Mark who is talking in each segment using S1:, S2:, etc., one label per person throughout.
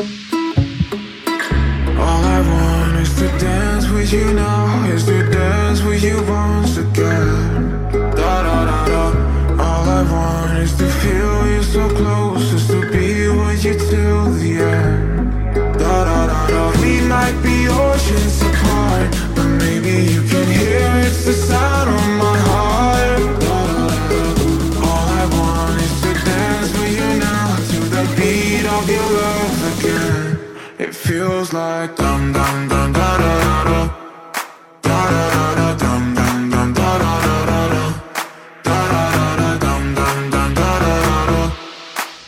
S1: All I want is to dance with you now, is to dance with you once again. Feels like dum dum dum da da da da. Da da da da dum dum dum da da da da da. Da da da dum dum dum da da da da.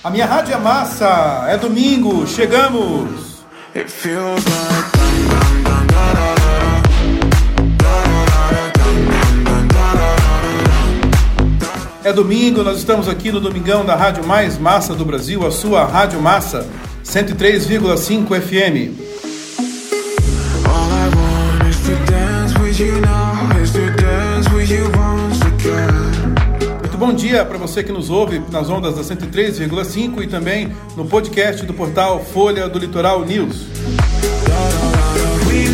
S2: A minha rádio é massa, é domingo, chegamos!
S1: It feels like dum dum dum da da.
S2: É domingo, nós estamos aqui no Domingão da Rádio Mais Massa do Brasil, a sua Rádio Massa, 103,5 FM. Muito bom dia para você que nos ouve nas ondas da 103,5 e também no podcast do portal Folha do Litoral News.
S1: We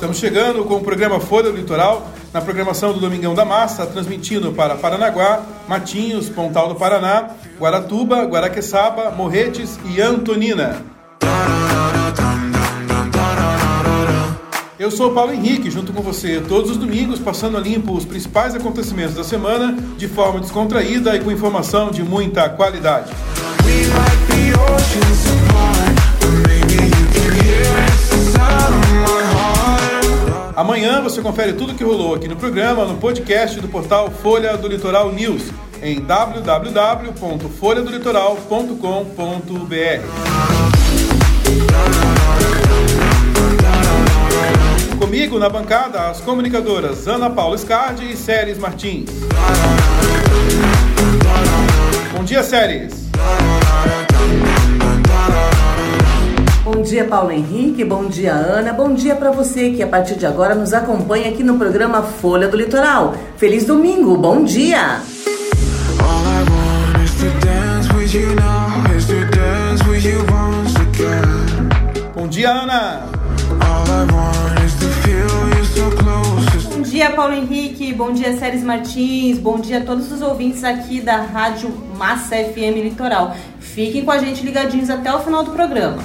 S2: Estamos chegando com o programa Folha do Litoral na programação do Domingão da Massa, transmitindo para Paranaguá, Matinhos, Pontal do Paraná, Guaratuba, Guaraqueçaba, Morretes e Antonina. Eu sou Paulo Henrique, junto com você todos os domingos, passando a limpo os principais acontecimentos da semana de forma descontraída e com informação de muita qualidade.
S1: We
S2: Amanhã você confere tudo que rolou aqui no programa no podcast do portal Folha do Litoral News em www.folhadolitoral.com.br. Comigo na bancada as comunicadoras Ana Paula Scardi e Séries Martins. Bom dia, Séries.
S3: Bom dia, Paulo Henrique. Bom dia, Ana. Bom dia para você que a partir de agora nos acompanha aqui no programa Folha do Litoral. Feliz domingo. Bom dia.
S2: Bom dia, Ana.
S4: Bom dia, Paulo Henrique. Bom dia, Séries Martins. Bom dia a todos os ouvintes aqui da Rádio Massa FM Litoral. Fiquem com a gente ligadinhos até o final do programa.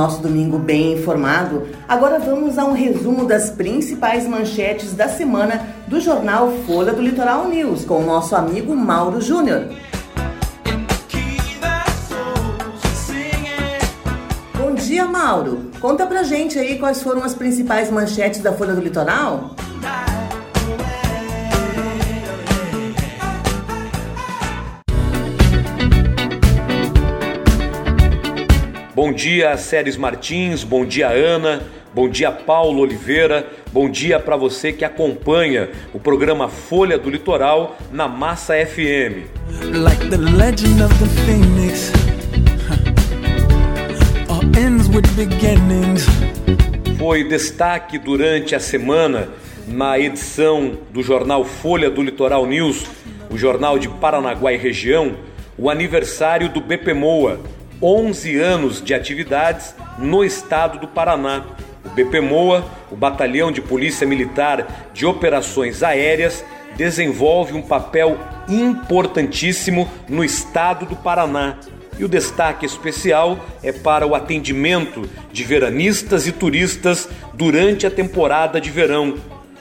S3: Nosso domingo bem informado, agora vamos a um resumo das principais manchetes da semana do jornal Folha do Litoral News com o nosso amigo Mauro Júnior. Bom dia, Mauro. Conta pra gente aí quais foram as principais manchetes da Folha do Litoral.
S5: Bom dia, Séries Martins, bom dia, Ana, bom dia, Paulo Oliveira, bom dia para você que acompanha o programa Folha do Litoral na Massa FM.
S6: like the legend of the phoenix. Huh. All ends with beginnings.
S5: Foi destaque durante a semana na edição do jornal Folha do Litoral News, o jornal de Paranaguá e região, o aniversário do BPMOA, 11 anos de atividades no estado do Paraná. O BPMOA, o Batalhão de Polícia Militar de Operações Aéreas, desenvolve um papel importantíssimo no estado do Paraná. E o destaque especial é para o atendimento de veranistas e turistas durante a temporada de verão.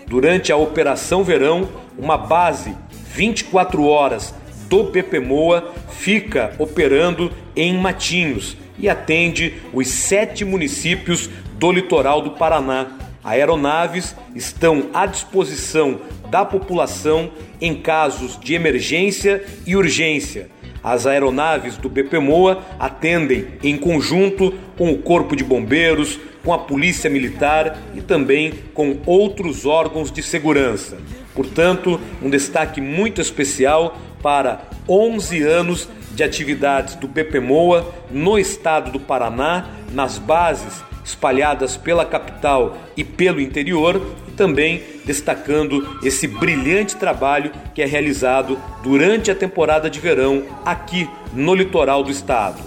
S5: Durante a Operação Verão, uma base 24 horas do BPMOA fica operando em Matinhos e atende os sete municípios do litoral do Paraná. Aeronaves estão à disposição da população em casos de emergência e urgência. As aeronaves do BPMOA atendem em conjunto com o Corpo de Bombeiros, com a Polícia Militar e também com outros órgãos de segurança. Portanto, um destaque muito especial para 11 anos de atividades do BPMOA no estado do Paraná, nas bases espalhadas pela capital e pelo interior, e também destacando esse brilhante trabalho que é realizado durante a temporada de verão aqui no litoral do estado.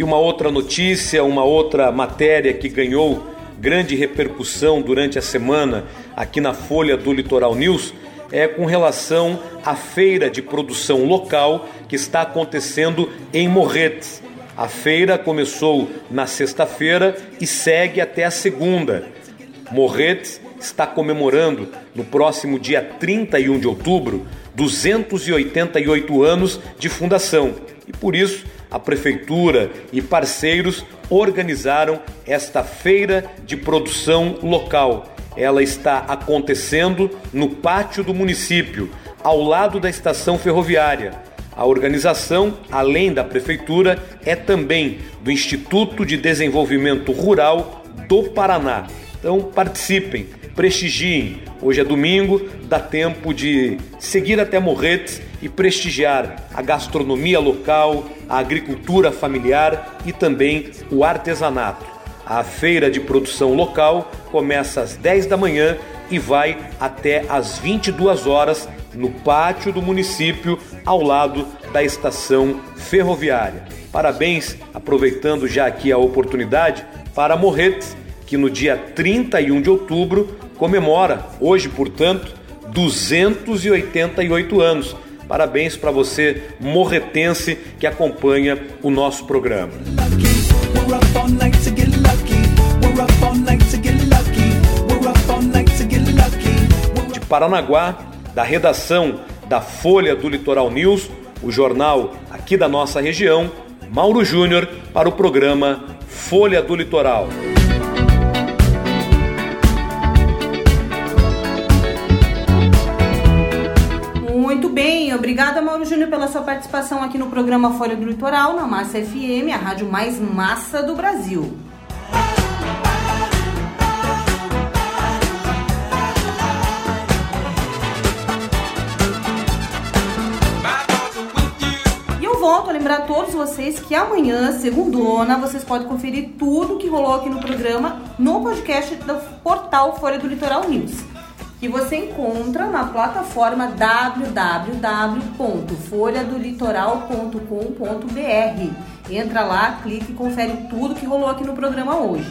S5: E uma outra notícia, uma outra matéria que ganhou grande repercussão durante a semana aqui na Folha do Litoral News é com relação à feira de produção local que está acontecendo em Morretes. A feira começou na sexta-feira e segue até a segunda. Morretes está comemorando no próximo dia 31 de outubro 288 anos de fundação e por isso a prefeitura e parceiros organizaram esta feira de produção local. Ela está acontecendo no pátio do município, ao lado da estação ferroviária. A organização, além da prefeitura, é também do Instituto de Desenvolvimento Rural do Paraná. Então participem, prestigiem. Hoje é domingo, dá tempo de seguir até Morretes e prestigiar a gastronomia local, a agricultura familiar e também o artesanato. A feira de produção local começa às 10 da manhã e vai até às 22 horas no pátio do município, ao lado da estação ferroviária. Parabéns, aproveitando já aqui a oportunidade, para Morretes, que no dia 31 de outubro comemora, hoje, portanto, 288 anos. Parabéns para você, morretense, que acompanha o nosso programa. De Paranaguá, da redação da Folha do Litoral News, o jornal aqui da nossa região, Mauro Júnior, para o programa Folha do Litoral.
S7: Obrigada Mauro Júnior pela sua participação aqui no programa Folha do Litoral, na Massa FM, a rádio mais massa do Brasil. Volto a lembrar a todos vocês que amanhã, segundona, vocês podem conferir tudo que rolou aqui no programa no podcast do portal Folha do Litoral News que você encontra na plataforma www.folhadolitoral.com.br. Entra lá, clica e confere tudo que rolou aqui no programa hoje.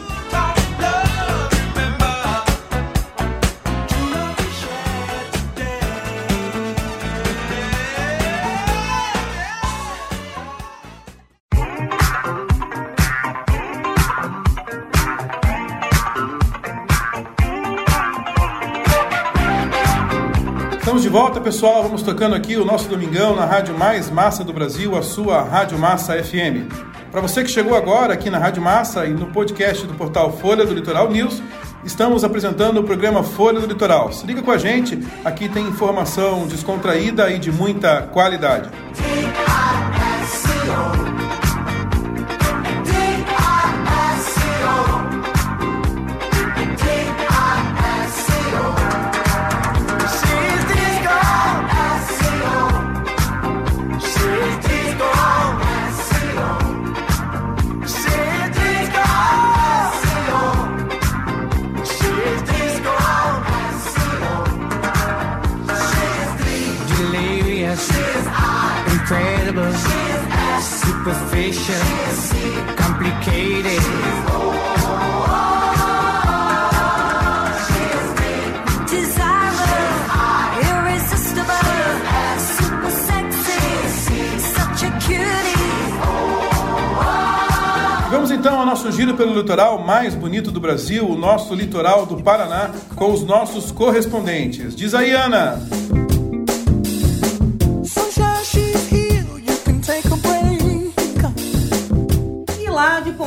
S2: De volta, pessoal. Vamos tocando aqui o nosso domingão na rádio mais massa do Brasil, a sua Rádio Massa FM. Para você que chegou agora aqui na Rádio Massa e no podcast do portal Folha do Litoral News, estamos apresentando o programa Folha do Litoral. Se liga com a gente, aqui tem informação descontraída e de muita qualidade.
S4: She's
S8: superficial, complicated.
S9: Desirable, irresistible, super sexy, such a cutie.
S2: Vamos então ao nosso giro pelo litoral mais bonito do Brasil, o nosso litoral do Paraná, com os nossos correspondentes. Diz aí, Ana.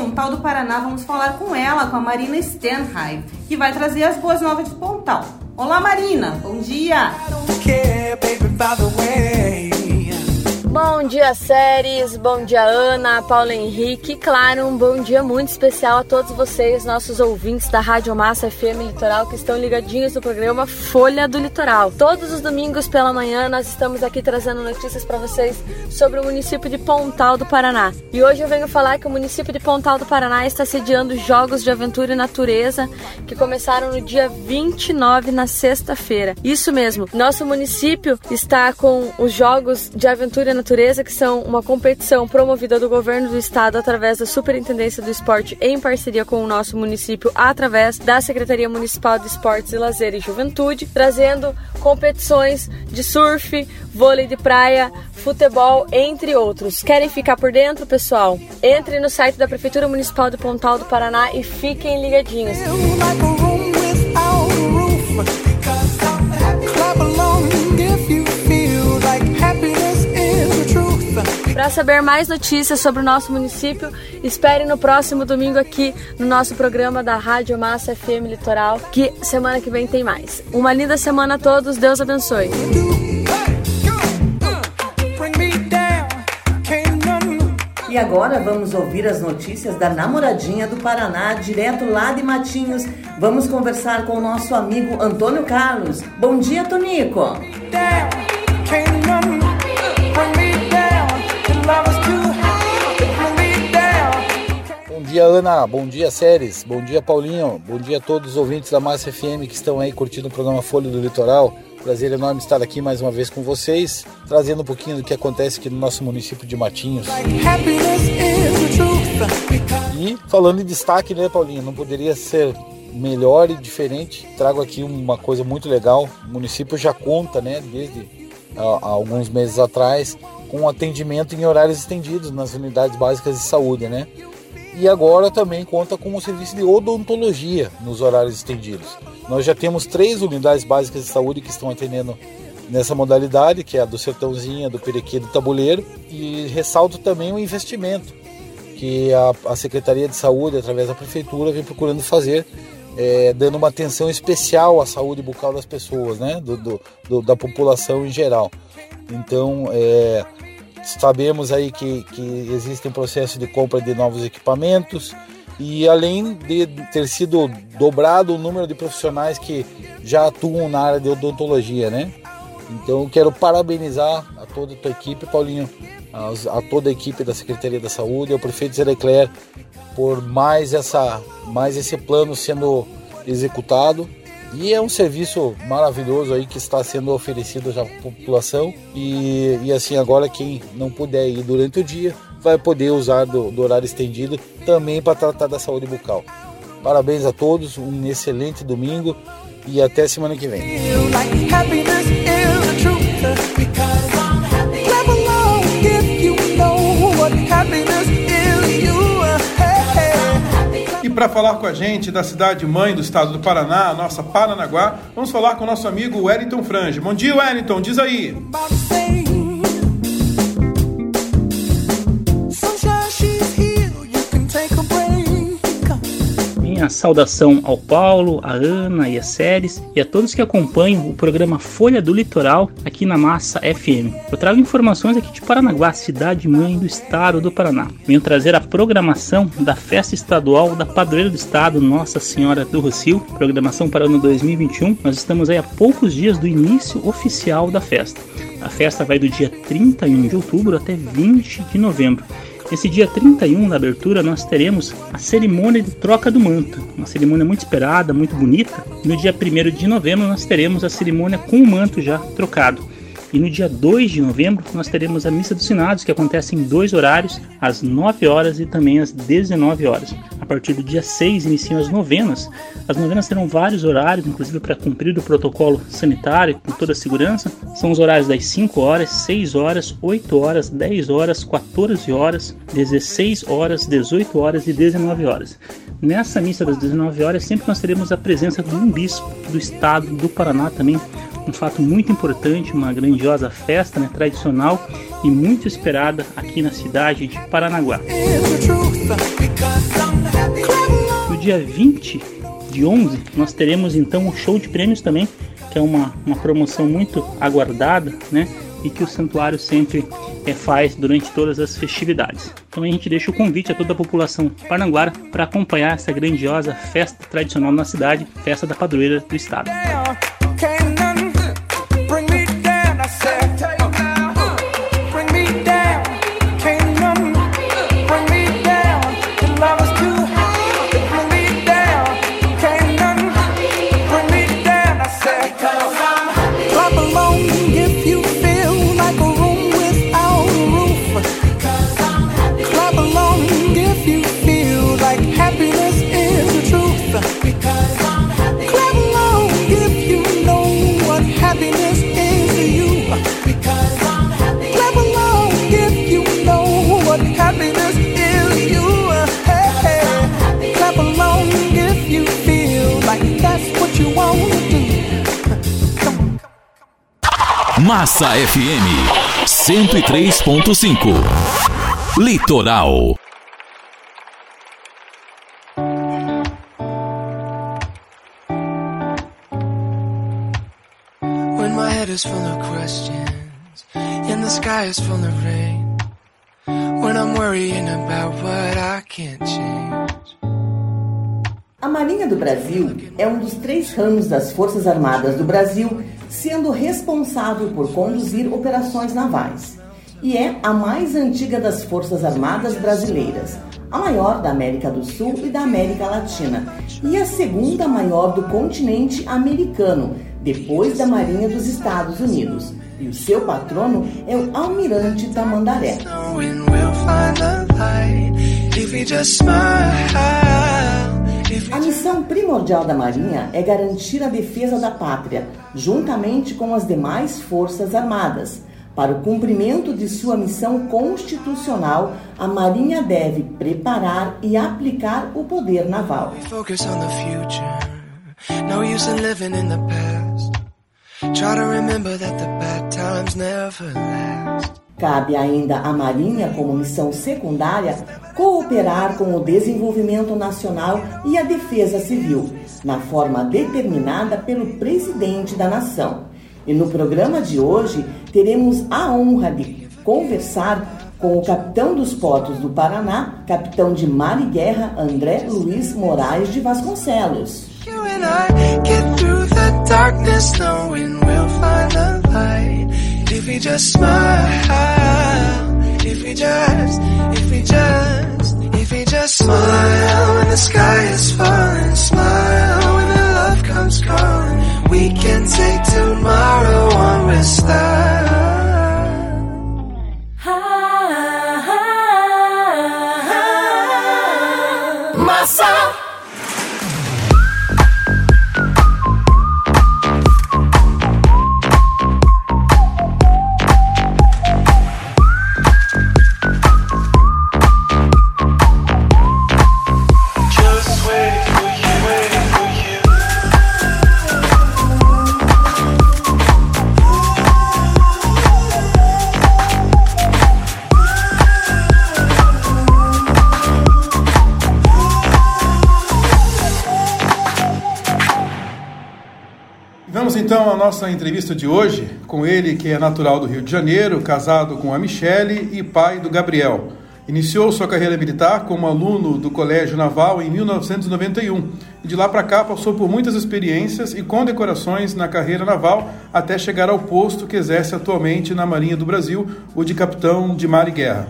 S7: Pontal do Paraná, vamos falar com ela, com a Marina Stenheim, que vai trazer as boas novas de Pontal. Olá, Marina. Bom dia.
S4: Don't care, baby, by the way.
S10: Bom dia, séries. Bom dia, Ana, Paulo Henrique. E, claro, um bom dia muito especial a todos vocês, nossos ouvintes da Rádio Massa FM Litoral, que estão ligadinhos no programa Folha do Litoral. Todos os domingos pela manhã, nós estamos aqui trazendo notícias para vocês sobre o município de Pontal do Paraná. E hoje eu venho falar que o município de Pontal do Paraná está sediando Jogos de Aventura e Natureza, que começaram no dia 29, na sexta-feira. Isso mesmo, nosso município está com os Jogos de Aventura e Natureza, que são uma competição promovida do governo do estado através da Superintendência do Esporte em parceria com o nosso município através da Secretaria Municipal de Esportes e Lazer e Juventude, trazendo competições de surf, vôlei de praia, futebol, entre outros. Querem ficar por dentro, pessoal? Entre no site da Prefeitura Municipal de Pontal do Paraná e fiquem ligadinhos. Para saber mais notícias sobre o nosso município, espere no próximo domingo aqui no nosso programa da Rádio Massa FM Litoral, que semana que vem tem mais. Uma linda semana a todos, Deus abençoe.
S3: E agora vamos ouvir as notícias da namoradinha do Paraná, direto lá de Matinhos. Vamos conversar com o nosso amigo Antônio Carlos. Bom dia, Tonico.
S11: Dia, Ana. Bom dia, Séries. Bom dia, Paulinho. Bom dia a todos os ouvintes da Massa FM que estão aí curtindo o programa Folha do Litoral. Prazer enorme estar aqui mais uma vez com vocês, trazendo um pouquinho do que acontece aqui no nosso município de Matinhos. E falando em destaque, né, Paulinho? Não poderia ser melhor e diferente. Trago aqui uma coisa muito legal. O município já conta, né, desde há alguns meses atrás, com atendimento em horários estendidos nas unidades básicas de saúde, né? E agora também conta com o serviço de odontologia nos horários estendidos. Nós já temos três unidades básicas de saúde que estão atendendo nessa modalidade, que é a do Sertãozinho, a do Perequê do Tabuleiro. E ressalto também o investimento que a, a Secretaria de Saúde, através da Prefeitura, vem procurando fazer, eh, dando uma atenção especial à saúde bucal das pessoas, né? do, do- do- da população em geral. Então, eh, sabemos aí que, que existe um processo de compra de novos equipamentos e além de ter sido dobrado o número de profissionais que já atuam na área de odontologia, né? Então quero parabenizar a toda a tua equipe, Paulinho, a toda a equipe da Secretaria da Saúde, ao prefeito Zé Leclerc por mais essa mais esse plano sendo executado. E é um serviço maravilhoso aí que está sendo oferecido já a população. E, e assim, agora quem não puder ir durante o dia vai poder usar do, do horário estendido também para tratar da saúde bucal. Parabéns a todos, um excelente domingo e até semana que vem.
S2: Para falar com a gente da cidade mãe do estado do Paraná, a nossa Paranaguá, vamos falar com o nosso amigo Wellington Frange. Bom dia, Wellington, diz aí.
S12: Minha saudação ao Paulo, a Ana e a Séries e a todos que acompanham o programa Folha do Litoral aqui na Massa FM. Eu trago informações aqui de Paranaguá, cidade mãe do estado do Paraná. Venho trazer a programação da Festa Estadual da Padroeira do Estado, Nossa Senhora do Rocio, programação para o ano 2021. Nós estamos aí a poucos dias do início oficial da festa. A festa vai do dia 31 de outubro até 20 de novembro. Nesse dia 31 da abertura, nós teremos a cerimônia de troca do manto, uma cerimônia muito esperada, muito bonita. No dia 1 de novembro, nós teremos a cerimônia com o manto já trocado. E no dia 2 de novembro nós teremos a Missa dos Finados, que acontece em dois horários, às 9 horas e também às 19 horas. A partir do dia 6 iniciam as novenas. As novenas terão vários horários, inclusive para cumprir o protocolo sanitário com toda a segurança. São os horários das 5 horas, 6 horas, 8 horas, 10 horas, 14 horas, 16 horas, 18 horas e 19 horas. Nessa missa das 19 horas, sempre nós teremos a presença de um bispo do estado do Paraná também, um fato muito importante, uma grandiosa festa né, tradicional e muito esperada aqui na cidade de Paranaguá. No dia 20 de 11, nós teremos então o show de prêmios também, que é uma, uma promoção muito aguardada, né? E que o santuário sempre é, faz durante todas as festividades. Então a gente deixa o convite a toda a população parnanguara para acompanhar essa grandiosa festa tradicional na cidade, festa da padroeira do estado.
S13: Massa FM 103.5. Litoral.
S14: When my head is full of questions and the sky is full of rain. When I'm worrying about what I can't change.
S3: A Marinha do Brasil é um dos três ramos das Forças Armadas do Brasil, sendo responsável por conduzir operações navais. E é a mais antiga das Forças Armadas brasileiras, a maior da América do Sul e da América Latina, e a segunda maior do continente americano, depois da Marinha dos Estados Unidos. E o seu patrono é o Almirante Tamandaré. A missão primordial da Marinha é garantir a defesa da pátria, juntamente com as demais Forças Armadas. Para o cumprimento de sua missão constitucional, a Marinha deve preparar e aplicar o poder naval.
S14: Try to remember that the bad times never last.
S3: Cabe ainda à Marinha, como missão secundária, cooperar com o desenvolvimento nacional e a defesa civil, na forma determinada pelo presidente da nação. E no programa de hoje teremos a honra de conversar com o capitão dos portos do Paraná, capitão de mar e guerra André Luiz Moraes de Vasconcelos.
S14: You If we just smile, if we just, if we just, if we just smile when the sky is falling, smile when the love comes calling. We can take tomorrow on with style.
S2: Então à nossa entrevista de hoje com ele, que é natural do Rio de Janeiro, casado com a Michele e pai do Gabriel. Iniciou sua carreira militar como aluno do Colégio Naval em 1991 e de lá para cá passou por muitas experiências e condecorações na carreira naval até chegar ao posto que exerce atualmente na Marinha do Brasil, o de capitão de mar e guerra.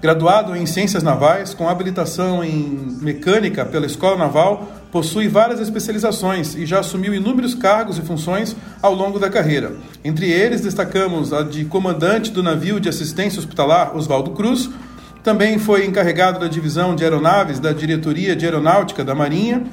S2: Graduado em Ciências Navais, com habilitação em Mecânica pela Escola Naval, possui várias especializações e já assumiu inúmeros cargos e funções ao longo da carreira. Entre eles, destacamos a de comandante do navio de assistência hospitalar Oswaldo Cruz, também foi encarregado da divisão de aeronaves da Diretoria de Aeronáutica da Marinha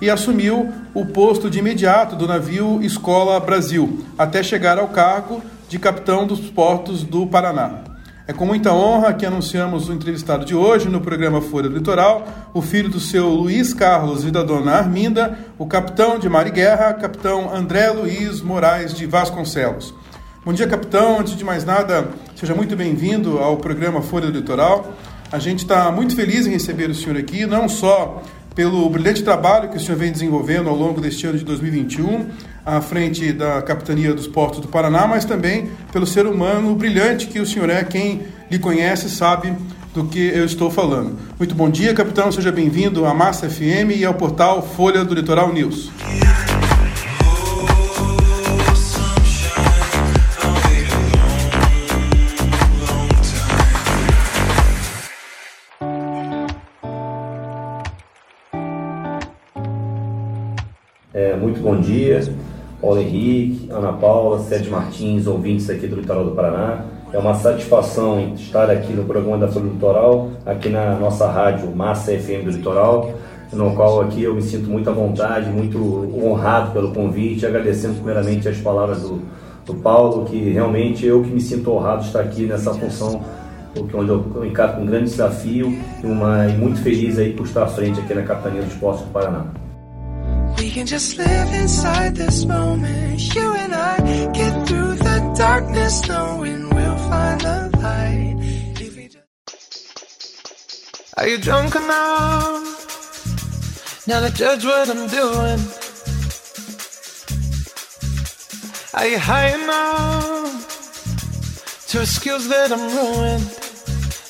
S2: e assumiu o posto de imediato do navio Escola Brasil, até chegar ao cargo de capitão dos portos do Paraná. É com muita honra que anunciamos o entrevistado de hoje no programa Folha do Litoral, o filho do seu Luiz Carlos e da dona Arminda, o capitão de mar e guerra, capitão André Luiz Moraes de Vasconcelos. Bom dia, capitão. Antes de mais nada, seja muito bem-vindo ao programa Folha do Litoral. A gente está muito feliz em receber o senhor aqui, não só pelo brilhante trabalho que o senhor vem desenvolvendo ao longo deste ano de 2021, à frente da Capitania dos Portos do Paraná, mas também pelo ser humano brilhante que o senhor é. Quem lhe conhece sabe do que eu estou falando. Muito bom dia, capitão. Seja bem-vindo à Massa FM e ao portal Folha do Litoral News.
S15: É, muito bom dia, Paulo Henrique, Ana Paula, Sérgio Martins, ouvintes aqui do Litoral do Paraná. É uma satisfação estar aqui no programa da Folha do Litoral, aqui na nossa rádio Massa FM do Litoral, no qual aqui eu me sinto muito à vontade, muito honrado pelo convite, agradecendo primeiramente as palavras do, do Paulo, que realmente eu que me sinto honrado de estar aqui nessa função, onde eu encaro com um grande desafio e, uma, e muito feliz aí por estar à frente aqui na Capitania dos Portos do Paraná.
S16: We can just live inside this moment. You and I get through the darkness, knowing we'll find the light. If we just... Are you drunk enough now to judge what I'm doing? Are you high enough to excuse that I'm ruined?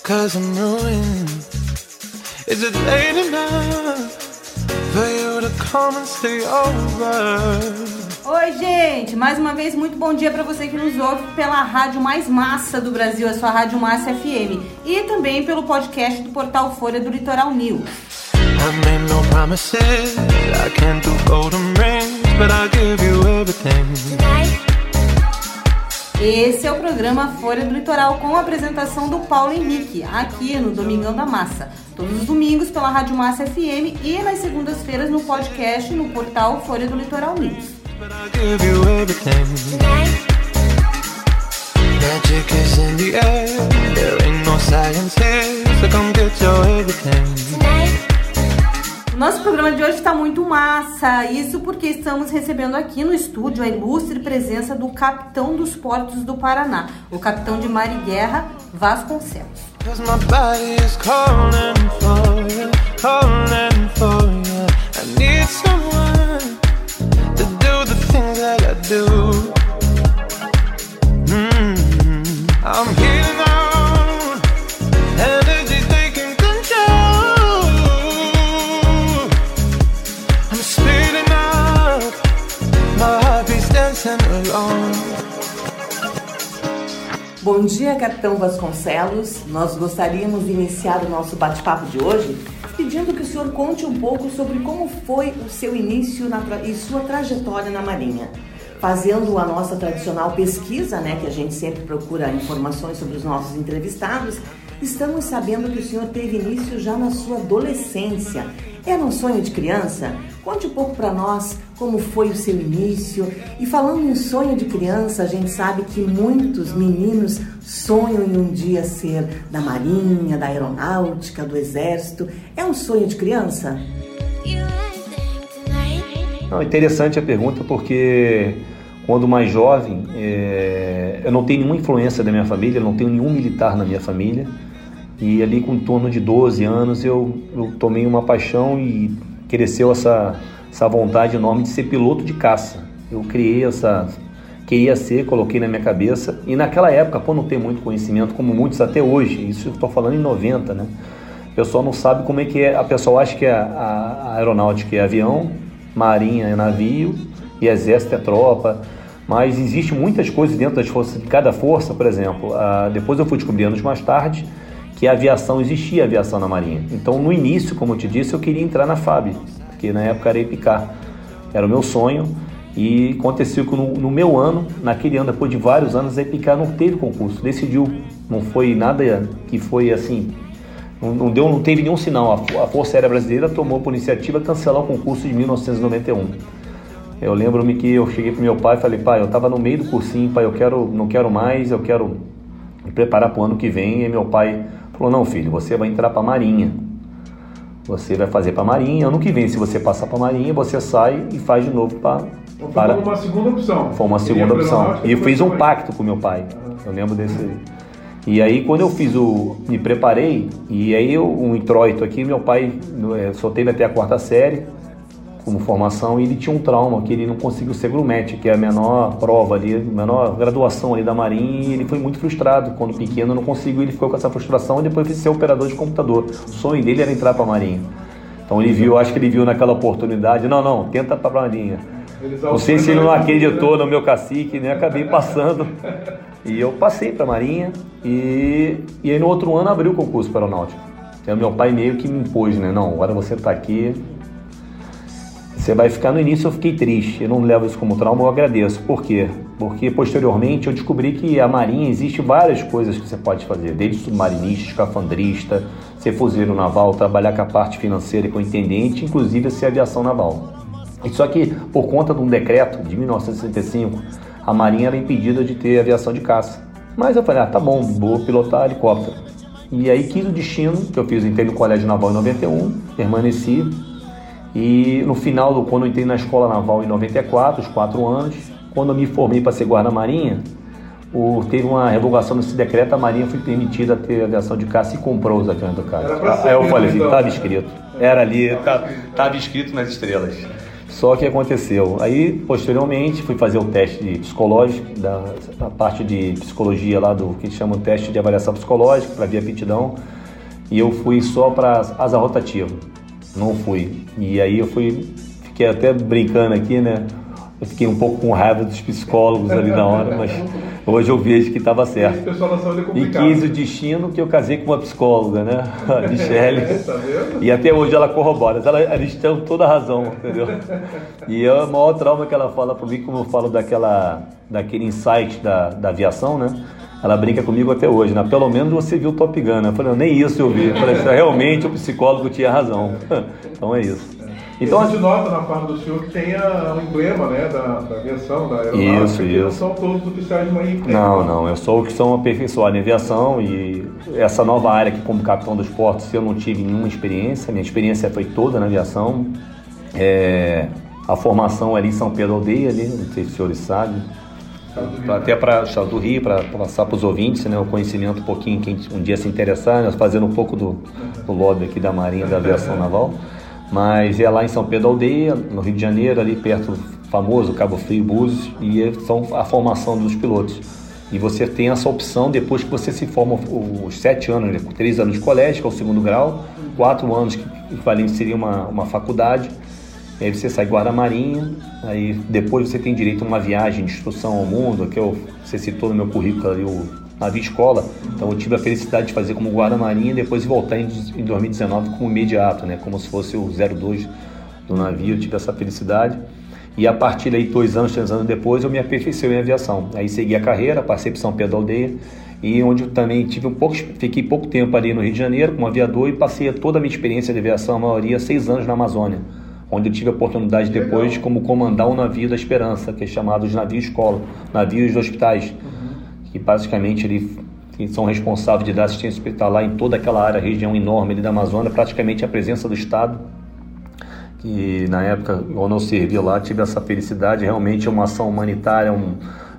S16: Cause I'm ruined. Is it late enough?
S7: Oi, gente! Mais uma vez, muito bom dia para você que nos ouve pela rádio mais massa do Brasil, a sua Rádio Massa FM, e também pelo podcast do portal Folha do Litoral News.
S16: I
S7: Esse é o programa Folha do Litoral com a apresentação do Paulo Henrique, aqui no Domingão da Massa. Todos os domingos pela Rádio Massa FM e nas segundas-feiras no podcast no portal Folha do Litoral News.
S16: Magic
S7: Nosso programa de hoje está muito massa, isso porque estamos recebendo aqui no estúdio a ilustre presença do capitão dos portos do Paraná, o capitão de mar e guerra Vasconcelos.
S3: Dia, Capitão Vasconcelos. Nós gostaríamos de iniciar o nosso bate-papo de hoje pedindo que o senhor conte um pouco sobre como foi o seu início e sua trajetória na Marinha. Fazendo a nossa tradicional pesquisa, né, que a gente sempre procura informações sobre os nossos entrevistados, estamos sabendo que o senhor teve início já na sua adolescência. Era um sonho de criança? Conte um pouco para nós como foi o seu início. E falando em sonho de criança, a gente sabe que muitos meninos sonham em um dia ser da Marinha, da Aeronáutica, do Exército. É um sonho de criança?
S15: Não, interessante a pergunta porque quando mais jovem é, eu não tenho nenhuma influência da minha família, não tenho nenhum militar na minha família e ali com torno de 12 anos eu, eu tomei uma paixão e cresceu essa, essa vontade enorme de ser piloto de caça. Eu criei essa queria ser, coloquei na minha cabeça e naquela época, pô, não tem muito conhecimento como muitos até hoje, isso eu estou falando em 90, né? O pessoal não sabe como é que é, a pessoa acha que a, a, a aeronáutica é avião, marinha é navio e exército é tropa, mas existe muitas coisas dentro das forças de cada força, por exemplo. ah, depois eu fui descobrir anos mais tarde que a aviação existia aviação na Marinha. Então, no início, como eu te disse, eu queria entrar na FAB, porque na época era Epicar. Era o meu sonho. E aconteceu que no, no meu ano, naquele ano, depois de vários anos, a não teve concurso, decidiu. Não foi nada que foi assim. Não, não deu, não teve nenhum sinal. A, a Força Aérea Brasileira tomou por iniciativa cancelar o concurso de 1991. Eu lembro-me que eu cheguei pro meu pai e falei, pai, eu estava no meio do cursinho, pai, eu quero, não quero mais, eu quero me preparar para o ano que vem. E meu pai falou, não, filho, você vai entrar para a Marinha. Você vai fazer para a Marinha. Ano que vem, se você passar para a Marinha, você sai e faz de novo pra,
S2: Então,
S15: para.
S2: Foi uma segunda opção.
S15: Foi uma segunda opção. E eu fiz um pacto com meu pai. Eu lembro desse. E aí quando eu fiz o. me preparei, e aí eu, um introito aqui, meu pai só teve até a quarta série como formação e ele tinha um trauma que ele não conseguiu ser grumete, que é a menor prova ali, a menor graduação ali da Marinha, e ele foi muito frustrado. Quando pequeno não conseguiu, ele ficou com essa frustração e depois fez ser operador de computador. O sonho dele era entrar para a Marinha. Então ele viu, acho que ele viu naquela oportunidade, não, não, tenta para a Marinha. Não sei se ele não acreditou no meu cacique, né? Acabei passando. E eu passei para a Marinha e, e aí no outro ano abriu o concurso para aeronáutica. Então meu pai meio que me impôs, né? Não, agora você está aqui, você vai ficar no início, eu fiquei triste. Eu não levo isso como trauma, eu agradeço. Por quê? Porque posteriormente eu descobri que a Marinha existe várias coisas que você pode fazer, desde submarinista, escafandrista, ser fuzileiro naval, trabalhar com a parte financeira e com o intendente, inclusive ser aviação naval. E Só que por conta de um decreto de 1965, a Marinha era impedida de ter aviação de caça. Mas eu falei, ah, tá bom, vou pilotar helicóptero. E aí quis o destino, que eu fiz, entrei no Colégio Naval em 91, permaneci, e no final, do, quando eu entrei na escola naval em 94, os quatro anos, quando eu me formei para ser guarda-marinha, teve uma revogação desse decreto, a Marinha foi permitida a ter aviação de caça e comprou os aviões do caça. Aí eu falei assim,
S2: então.
S15: estava escrito. Era ali, estava escrito nas estrelas. Só que aconteceu. Aí, posteriormente, fui fazer o teste de psicológico, da, da parte de psicologia lá do que chama o teste de avaliação psicológica, para ver aptidão. E eu fui só para asa rotativa. Não fui. E aí eu fui, fiquei até brincando aqui, né? Eu fiquei um pouco com raiva dos psicólogos ali na hora, mas hoje eu vejo que estava certo.
S2: é
S15: E quis o destino que eu casei com uma psicóloga, né? A Michelle.
S2: Tá vendo?
S15: E até hoje ela corrobora. Ela, eles têm toda a razão, entendeu? E é o maior trauma que ela fala para mim, como eu falo daquela, daquele insight da, da aviação, né? Ela brinca comigo até hoje, né? Pelo menos você viu Top Gun, né? Eu falei, nem isso eu vi. Eu falei, realmente o psicólogo tinha razão. Então é isso.
S2: Então
S15: Então,
S2: a gente nota na farda do senhor que tem a, o emblema né, da, da aviação, da aeronáutica,
S15: Isso,
S2: que não
S15: isso.
S2: são todos oficiais de marinha. que.
S15: Não, não, eu sou o que são aperfeiçoado em aviação e essa nova área aqui como capitão dos portos eu não tive nenhuma experiência, minha experiência foi toda na aviação. É, a formação ali em São Pedro Aldeia, ali, não sei se os senhores sabem, até para Estado do Rio, para passar para os ouvintes, né, o conhecimento um pouquinho, quem um dia se interessar, nós fazendo um pouco do, do lobby aqui da Marinha da Aviação Naval. Mas é lá em São Pedro Aldeia, no Rio de Janeiro, ali perto do famoso Cabo Frio Búzios, e é- são a formação dos pilotos. E você tem essa opção depois que você se forma os sete anos, né, três anos de colégio, que é o segundo grau, quatro anos que equivalente seria uma, uma faculdade, aí você sai guarda-marinha, aí depois você tem direito a uma viagem de instrução ao mundo, que eu, você citou no meu currículo ali o navio escola, então eu tive a felicidade de fazer como guarda-marinha e depois voltar em, em 2019 como imediato, né, como se fosse o 02 do navio, eu tive essa felicidade. E a partir daí, dois anos, três anos depois, eu me aperfeiçoei em aviação. Aí segui a carreira, passei para São Pedro da Aldeia, e onde eu também tive um pouco, fiquei pouco tempo ali no Rio de Janeiro como aviador e passei toda a minha experiência de aviação, a maioria, seis anos na Amazônia, onde eu tive a oportunidade depois como comandar um navio da Esperança, que é chamado de navio escola, navios de hospitais, que basicamente ele são responsáveis de dar assistência hospitalar em toda aquela área, região enorme ali da Amazônia, praticamente a presença do Estado que na época, quando eu servi lá, tive essa felicidade, realmente é uma ação humanitária, um,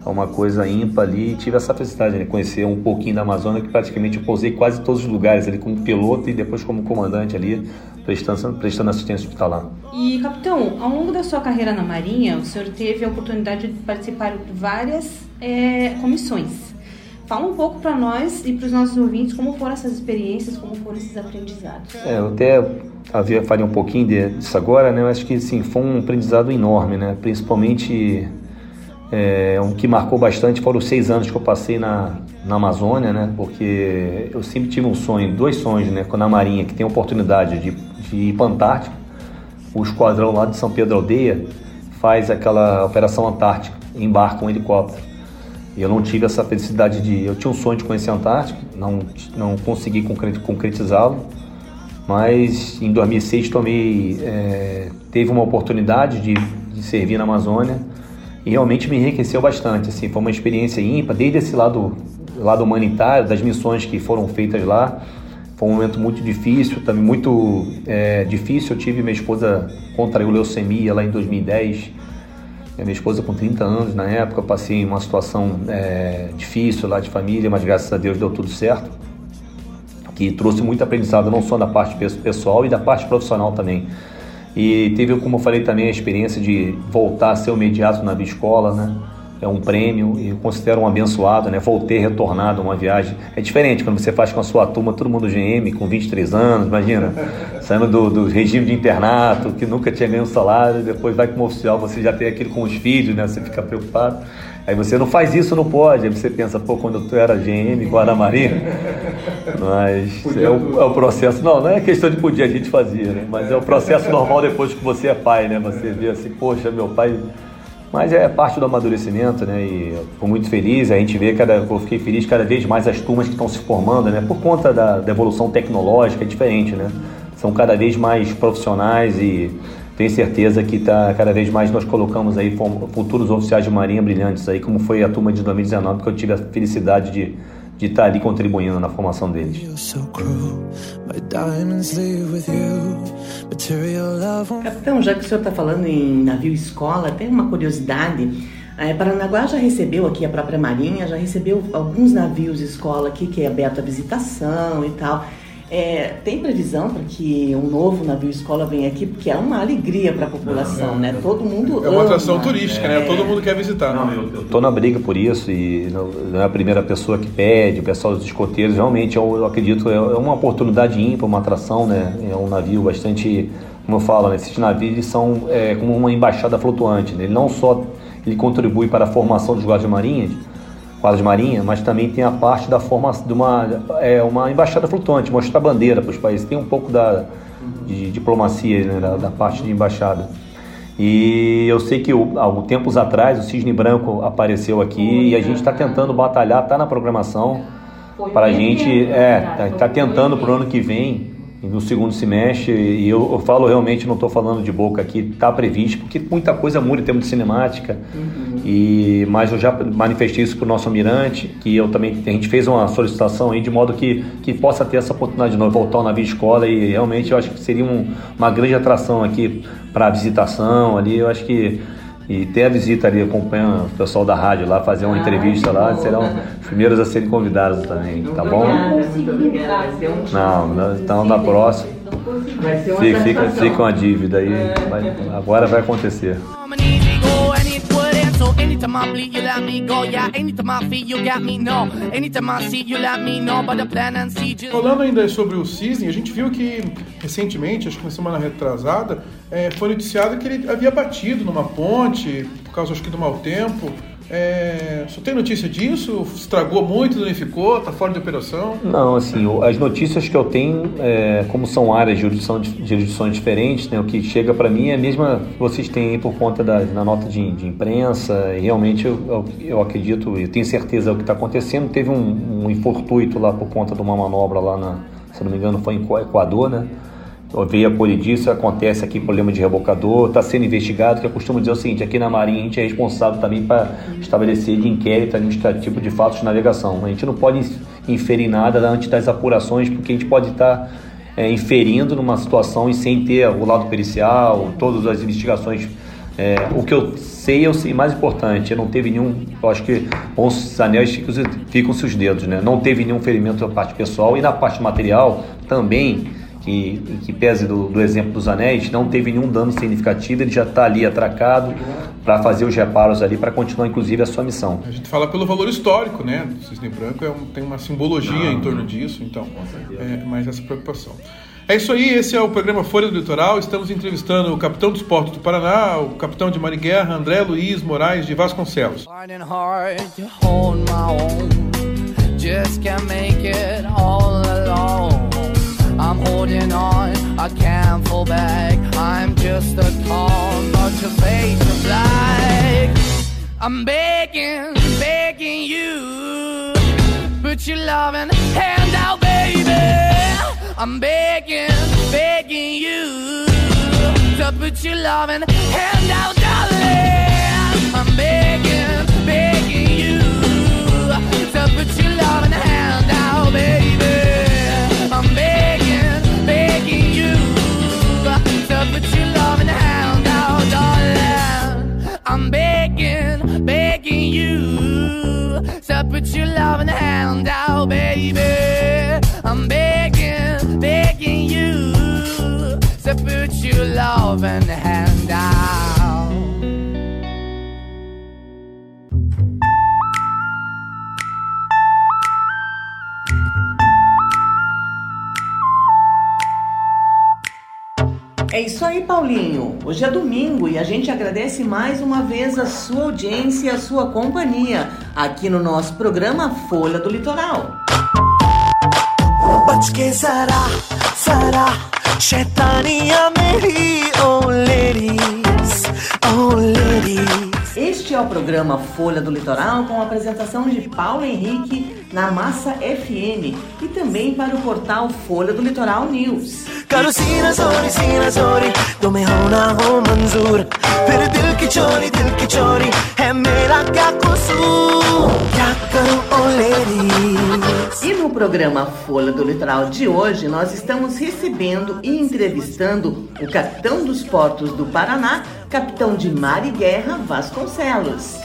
S15: uma coisa ímpar ali, e tive essa felicidade de conhecer um pouquinho da Amazônia, que praticamente eu pousei quase todos os lugares ali como piloto e depois como comandante ali, prestando, prestando assistência hospitalar.
S7: E, capitão, ao longo da sua carreira na Marinha, o senhor teve a oportunidade de participar de várias é, comissões. Fala um pouco para nós e para os nossos ouvintes como foram essas experiências, como foram esses aprendizados.
S15: É, eu até havia falei um pouquinho disso agora, né? Eu acho que sim, foi um aprendizado enorme, né? Principalmente É, um que marcou bastante foram os seis anos que eu passei na, na Amazônia, né? Porque eu sempre tive um sonho, dois sonhos, né? Com a Marinha, que tem a oportunidade de, de ir para a Antártica. O esquadrão lá de São Pedro Aldeia faz aquela operação Antártica, embarca um helicóptero. Eu não tive essa felicidade de. Eu tinha um sonho de conhecer a Antártica, não, não consegui concre- concretizá-lo, mas em 2006 tomei, é, teve uma oportunidade de, de servir na Amazônia e realmente me enriqueceu bastante. Assim, foi uma experiência ímpar, desde esse lado, lado humanitário, das missões que foram feitas lá. Foi um momento muito difícil, também muito é, difícil. Eu tive minha esposa contraiu leucemia lá em 2010. A minha esposa com 30 anos na época, eu passei uma situação é, difícil lá de família, mas graças a Deus deu tudo certo. Que trouxe muito aprendizado, não só da parte pessoal e da parte profissional também. E teve, como eu falei também, a experiência de voltar a ser o imediato na escola, né? É um prêmio e eu considero um abençoado, né? Voltei retornado uma viagem. É diferente quando você faz com a sua turma, todo mundo GM, com 23 anos, imagina, saindo do, do regime de internato, que nunca tinha ganho salário, depois vai como oficial, você já tem aquilo com os filhos, né? Você fica preocupado. Aí você não faz isso, não pode. Aí você pensa, pô, quando eu era GM, Guaramarim. Mas é o, é o, processo. Não, não é questão de podia, a gente fazia, né? Mas é o processo normal depois que você é pai, né? Você vê assim, poxa, meu pai. Mas é parte do amadurecimento, né? E eu fico muito feliz. A gente vê, cada, eu fiquei feliz cada vez mais as turmas que estão se formando, né? Por conta da, da evolução tecnológica, é diferente, né? São cada vez mais profissionais e tenho certeza que tá, cada vez mais nós colocamos aí futuros oficiais de marinha brilhantes aí, como foi a turma de 2019, que eu tive a felicidade de de estar ali contribuindo na formação deles.
S3: Capitão, já que o senhor está falando em navio escola, tem uma curiosidade. É, Paranaguá já recebeu aqui a própria Marinha, já recebeu alguns navios escola aqui que é aberto à visitação e tal. É, tem previsão para que um novo navio escola venha aqui, porque é uma alegria para a população,
S2: Não,
S3: né? Todo mundo
S2: É uma
S3: ama,
S2: atração turística, né?
S3: é.
S2: Todo mundo quer visitar.
S15: Não, eu, eu tô na briga por isso e não, é a primeira pessoa que pede, o pessoal dos escoteiros, realmente eu, eu acredito, é é uma oportunidade ímpar, uma atração, né? É um navio bastante, como eu falo, né? esses navios eles são é, como uma embaixada flutuante, né? Ele não só ele contribui para a formação dos guardas quadros de marinha, mas também tem a parte da formação de uma, é, uma embaixada flutuante, mostrar bandeira para os países. Tem um pouco da, de diplomacia né, da, da parte de embaixada. E eu sei que o- há tempos atrás o Cisne Branco apareceu aqui e a gente está tentando batalhar, está na programação para a gente, é, está tentando para o ano que vem, no segundo semestre, e eu, eu falo realmente, não estou falando de boca aqui, está previsto, porque muita coisa muda em termos de cinemática, e, mas eu já manifestei isso para o nosso almirante, que eu também, a gente fez uma solicitação aí de modo que, que possa ter essa oportunidade de novo, voltar ao navio escola, e realmente eu acho que seria um- uma grande atração aqui para a visitação ali, eu acho que e ter a visita ali, acompanhando o pessoal da rádio lá, fazer uma entrevista lá, serão os primeiros a serem convidados também, tá bom?
S3: Muito obrigada. Vai ser um
S15: Não, não, então na próxima.
S3: Vai ser uma
S15: Fica, fica, fica uma dívida aí, vai- agora vai acontecer.
S17: So anytime I bleed, you let me go. Yeah, anytime I feel, you got me. No, anytime I see, you let me know. But the plan and see just.
S2: Falando ainda sobre o Cisne, a gente viu que recentemente, acho que na semana retrasada, eh, foi noticiado que ele havia batido numa ponte por causa acho que do mau tempo. É, só tem notícia disso? Estragou muito, danificou, tá fora de operação?
S15: Não, assim, as notícias que eu tenho, é, como são áreas de jurisdição, de jurisdições diferentes, né, o que chega para mim é a mesma que vocês têm aí por conta da na nota de, de imprensa, e realmente eu, eu, eu acredito, eu tenho certeza é o que está acontecendo. Teve um, um infortuito lá por conta de uma manobra lá, na, se não me engano, foi em Equador, né? Veio a colidice, acontece aqui problema de rebocador, está sendo investigado, que eu costumo dizer o seguinte, aqui na Marinha a gente é responsável também para estabelecer de inquérito administrativo de fatos de navegação. A gente não pode inferir nada antes das apurações, porque a gente pode estar é, inferindo numa situação e sem ter o lado pericial, todas as investigações. É, o que eu sei, eu sei, mais importante, não teve nenhum, eu acho que os anéis ficam- ficam-se os dedos, né? Não teve nenhum ferimento na parte pessoal e na parte material também que, que pese do, do exemplo dos anéis, não teve nenhum dano significativo, ele já está ali atracado para fazer os reparos ali, para continuar inclusive a sua missão.
S2: A gente fala pelo valor histórico, né? O cisne branco é um- tem uma simbologia
S15: Não,
S2: em torno disso, então, é, mais essa preocupação. É isso aí, esse é o programa Folha do Litoral. Estamos entrevistando o capitão dos portos do Paraná, o capitão de Mariguerra, André Luiz Moraes de Vasconcelos.
S17: Just can't make it all alone. I'm holding on, I can't fall back. I'm just a call, but your face is black. I'm begging, begging you. Put your loving hand out, baby. I'm begging, begging you to put your loving hand out, darling. I'm begging, begging you to put your loving hand out, baby. You to put your loving hand out, baby. I'm begging, begging you to put your loving hand out.
S3: É isso aí, Paulinho. Hoje é domingo e a gente agradece mais uma vez a sua audiência e a sua companhia aqui no nosso programa Folha do Litoral. Este é o programa Folha do Litoral com a apresentação de Paulo Henrique na Massa FM e também para o portal Folha do Litoral News.
S16: Sina do me hona ah, ho oh, manzur. Per dil ki chori, dil ki chori, mera kya kusu, kya karu oleri.
S3: E no programa Folha do Litoral de hoje, nós estamos recebendo e entrevistando o capitão dos portos do Paraná, capitão de Mar e Guerra Vasconcelos.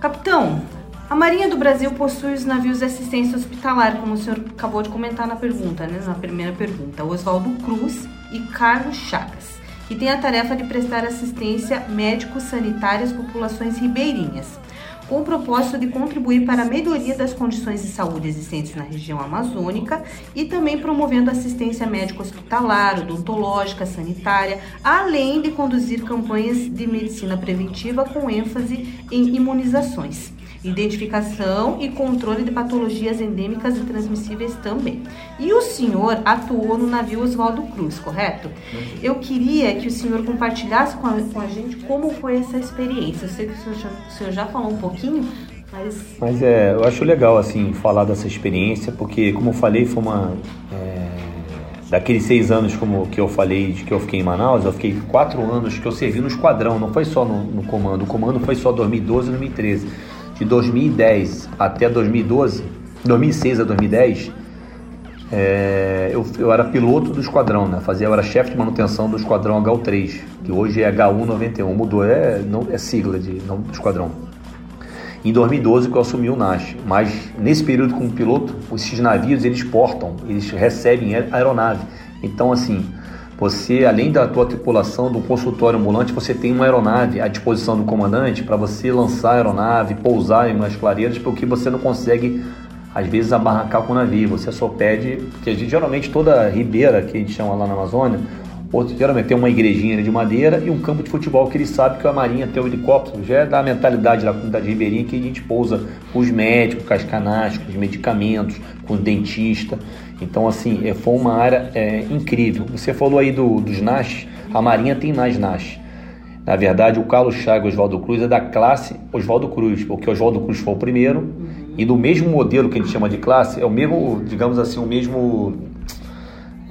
S7: Capitão, a Marinha do Brasil possui os navios de assistência hospitalar, como o senhor acabou de comentar na pergunta, né? Na primeira pergunta, Oswaldo Cruz e Carlos Chagas que têm a tarefa de prestar assistência médico-sanitária às populações ribeirinhas, com o propósito de contribuir para a melhoria das condições de saúde existentes na região amazônica e também promovendo assistência médico-hospitalar, odontológica, sanitária, além de conduzir campanhas de medicina preventiva com ênfase em imunizações identificação e controle de patologias endêmicas e transmissíveis também. E o senhor atuou no navio Oswaldo Cruz, correto? Eu queria que o senhor compartilhasse com a, com a gente como foi essa experiência. Eu sei que o senhor já, o senhor já falou um pouquinho, mas
S15: Mas é, eu acho legal assim falar dessa experiência, porque como eu falei, foi uma é, daqueles seis anos como que eu falei de que eu fiquei em Manaus, eu fiquei quatro anos que eu servi no esquadrão, não foi só no, no comando. O comando foi só 2012 e 2013. De 2010 até 2012, 2006 a 2010, é, eu, eu era piloto do esquadrão, né? Fazia, eu era chefe de manutenção do esquadrão HU3, que hoje é HU91, mudou, é, não, é sigla de não, do esquadrão. Em 2012 que eu assumi o NAS, mas nesse período como piloto, esses navios eles portam, eles recebem aeronave. Então assim, você além da tua tripulação do consultório ambulante, você tem uma aeronave à disposição do comandante para você lançar a aeronave, pousar em umas clareiras, porque você não consegue às vezes abarracar com o navio. Você só pede, porque a gente, geralmente toda ribeira que a gente chama lá na Amazônia, geralmente tem uma igrejinha de madeira e um campo de futebol que eles sabem que a marinha tem o helicóptero, já é da mentalidade da comunidade ribeirinha que a gente pousa com os médicos, com as canais, com os medicamentos, com o dentista. Então, assim, é, foi uma área é, incrível. Você falou aí do, dos NAS, a marinha tem NAS NAS. Na verdade, o Carlos Chagas Oswaldo Cruz é da classe Oswaldo Cruz, porque Oswaldo Cruz foi o primeiro, e do mesmo modelo que a gente chama de classe, é o mesmo, digamos assim, o mesmo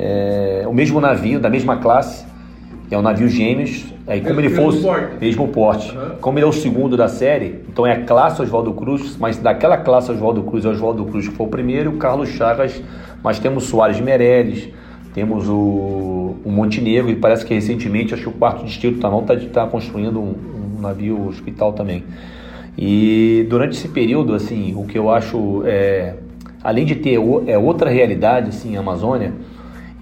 S15: é, o mesmo navio, da mesma classe, que é um navio gêmeos, aí como ele
S2: Mesmo
S15: fosse
S2: porte.
S15: mesmo porte, como ele é o segundo da série, então é a classe Oswaldo Cruz, mas daquela classe Oswaldo Cruz é o Oswaldo Cruz que foi o primeiro, e o Carlos Chagas, mas temos Soares Meirelles, temos o, o Montenegro, e parece que recentemente, acho que o quarto distrito tá, está construindo um, um navio hospital também. E durante esse período, assim, o que eu acho é, além de ter o- é outra realidade, assim, a Amazônia,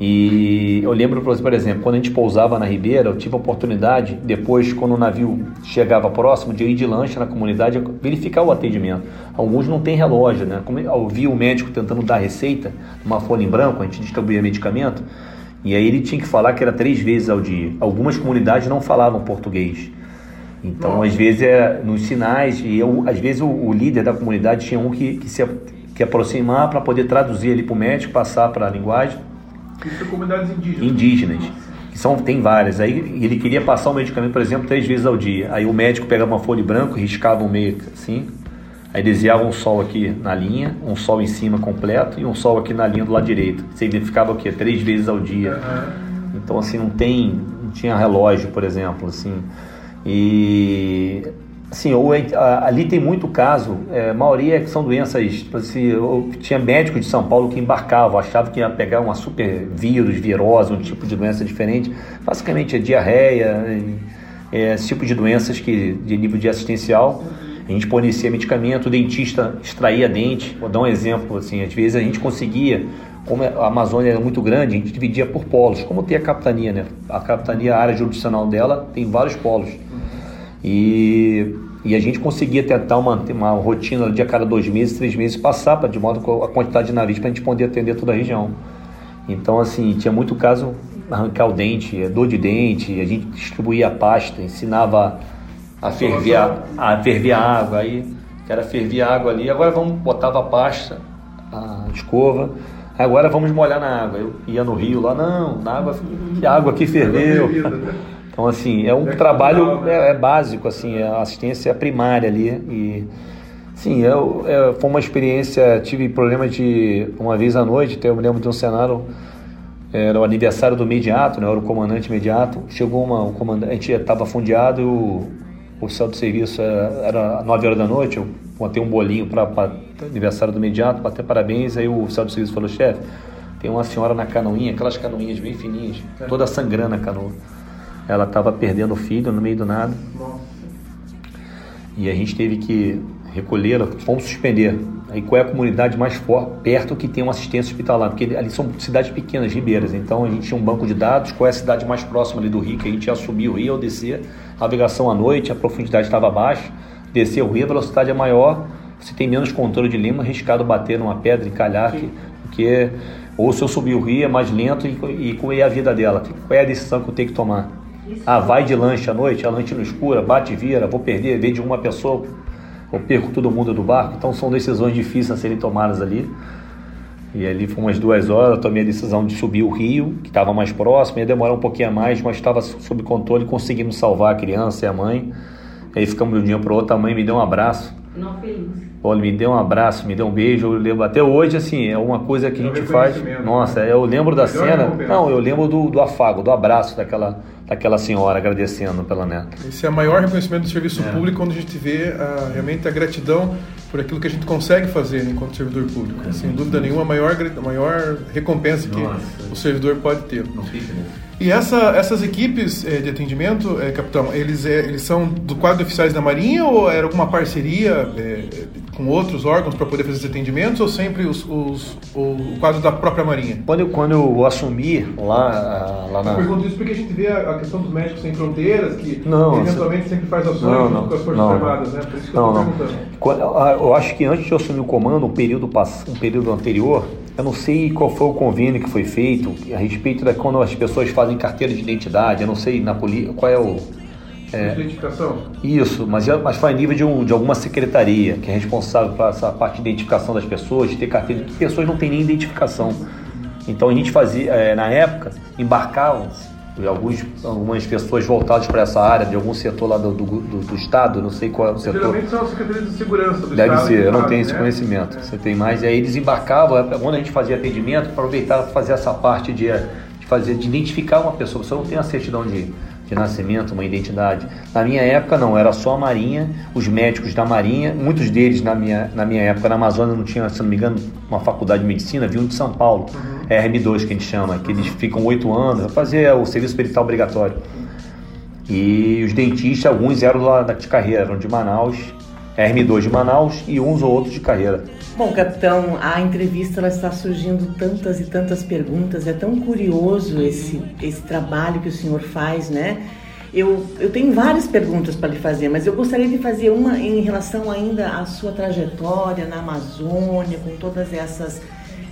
S15: E eu lembro, por exemplo, quando a gente pousava na Ribeira, eu tive a oportunidade, depois, quando o navio chegava próximo, de ir de lancha na comunidade, verificar o atendimento. Alguns não têm relógio, né? Como eu vi o médico tentando dar receita, uma folha em branco, a gente distribuía medicamento, e aí ele tinha que falar que era três vezes ao dia. Algumas comunidades não falavam português. Então, às vezes, é nos sinais, e eu, às vezes o, o líder da comunidade tinha um que, que se que aproximar para poder traduzir ali para o médico, passar para a linguagem
S2: Isso é comunidades indígenas.
S15: indígenas. Que são, tem várias. Aí ele queria passar o medicamento, por exemplo, três vezes ao dia. Aí o médico pegava uma folha em branco, riscava um meio assim, aí desenhava um sol aqui na linha, um sol em cima completo e um sol aqui na linha do lado direito. Significava o quê? Três vezes ao dia. Então assim não tem, não tinha relógio, por exemplo, assim. E assim, ou é- ali tem muito caso, é, a maioria que são doenças, tipo tinha médico de São Paulo que embarcava, achava que ia pegar uma super vírus, virose, um tipo de doença diferente. Basicamente é diarreia, é, esse tipo de doenças que de nível de assistencial. A gente fornecia medicamento, o dentista extraía dente. Vou dar um exemplo, assim, às vezes a gente conseguia, como a Amazônia era muito grande, a gente dividia por polos, como tem a capitania, né? A capitania, a área jurisdicional dela, tem vários polos. E, e a gente conseguia tentar manter uma rotina de a cada dois meses, três meses passar, pra, de modo com a quantidade de navios para a gente poder atender toda a região. Então, assim, tinha muito caso arrancar o dente, dor de dente, a gente distribuía a pasta, ensinava a ferver a, a ferver a água, aí que era ferver a água ali, agora vamos botava a pasta, a escova, agora vamos molhar na água. Eu ia no rio lá, não, na água, que água que ferveu. Então, assim, é um trabalho é, é básico, assim, é a assistência primária ali. E, sim, eu, é, foi uma experiência, tive problema de, uma vez à noite, eu me lembro de um cenário, era o aniversário do imediato, né, eu era o comandante imediato, chegou uma, o comandante, a gente estava fundeado e o oficial do serviço era, era 9 horas da noite, eu botei um bolinho para aniversário do imediato, bater parabéns, aí o oficial do serviço falou, chefe, tem uma senhora na canoinha, aquelas canoinhas bem fininhas, toda sangrando a canoa. Ela estava perdendo o filho no meio do nada. E a gente teve que recolhê-la, fomos suspender. Aí qual é a comunidade mais forte, perto que tem uma assistência hospitalar? Porque ali são cidades pequenas, ribeiras. Então a gente tinha um banco de dados, qual é a cidade mais próxima ali do rio, que a gente ia subir o rio ou descer. Navegação à noite, a profundidade estava baixa. Descer o rio, a velocidade é maior, você tem menos controle de lima, arriscado bater numa pedra, encalhar, que, porque ou se eu subir o rio é mais lento e, e qual é a vida dela? Qual é a decisão que eu tenho que tomar? Ah, vai de lanche à noite, a lanche no escura, bate e vira, vou perder, vem de uma pessoa, eu perco todo mundo do barco. Então são decisões difíceis a serem tomadas ali. E ali foi umas duas horas, eu tomei a decisão de subir o rio, que estava mais próximo, ia demorar um pouquinho a mais, mas estava sob controle, conseguimos salvar a criança e a mãe. Aí ficamos de um dia para o outro, a mãe me deu um abraço.
S7: Não feliz.
S15: Ele me deu um abraço, me deu um beijo, eu lembro até hoje, assim, é uma coisa que a gente faz. Nossa, eu lembro da cena. Não, eu lembro do, do afago, do abraço daquela, daquela senhora agradecendo pela neta.
S2: Esse é o maior reconhecimento do serviço público quando a gente vê ah, realmente a gratidão por aquilo que a gente consegue fazer enquanto servidor público. Sem dúvida nenhuma, a maior, a maior recompensa que o servidor pode ter. E essa, essas equipes eh, de atendimento, eh, capitão, eles, eh, eles são do quadro de oficiais da Marinha ou era alguma parceria com outros órgãos para poder fazer esses atendimentos ou sempre os, os- o, quadro da própria Marinha?
S15: Quando eu, quando eu assumi lá, ah, lá
S2: Eu
S15: na.
S2: pergunto isso porque a gente vê a, a questão dos médicos sem fronteiras, que
S15: Não,
S2: eventualmente sempre faz ações
S15: Não,
S2: junto
S15: não,
S2: com as Forças
S15: não.
S2: Armadas, né? Por isso que
S15: Não,
S2: eu estou perguntando.
S15: Ah, Eu acho que antes de eu assumir o comando, um período, pass- um período anterior, eu não sei qual foi o convênio que foi feito a respeito da quando as pessoas fazem carteira de identidade. Eu não sei na polícia qual é o. é,
S2: Identificação?
S15: isso, mas, mas foi a nível de, um- de alguma secretaria que é responsável por essa parte de identificação das pessoas, de ter carteira. Pessoas não têm nem identificação. Então a gente fazia, eh, na época, embarcavam alguns, algumas pessoas voltadas para essa área, de algum setor lá do, do, do- do Estado, não sei qual é o setor.
S2: Geralmente são as secretarias de segurança do
S15: Deve
S2: Estado.
S15: ser,
S2: que
S15: eu não tenho esse
S2: né?
S15: conhecimento. Você tem mais. E aí eles embarcavam, é, quando a gente fazia atendimento, aproveitar para fazer essa parte de, de fazer, de identificar uma pessoa. Você não tem a certidão de, de nascimento, uma identidade. Na minha época não, era só a Marinha, os médicos da Marinha, muitos deles na minha, na minha época na Amazônia não tinha, se não me engano, uma faculdade de medicina, vinham de São Paulo. É RM2 que a gente chama, que eles ficam oito anos, fazer o serviço perital obrigatório. E os dentistas, alguns eram lá de carreira, eram de Manaus, RM2 de Manaus e uns ou outros de carreira.
S3: Bom, capitão, a entrevista ela está surgindo tantas e tantas perguntas. É tão curioso esse, esse trabalho que o senhor faz, né? Eu, eu tenho várias perguntas para lhe fazer, mas eu gostaria de fazer uma em relação ainda à sua trajetória na Amazônia, com todas essas,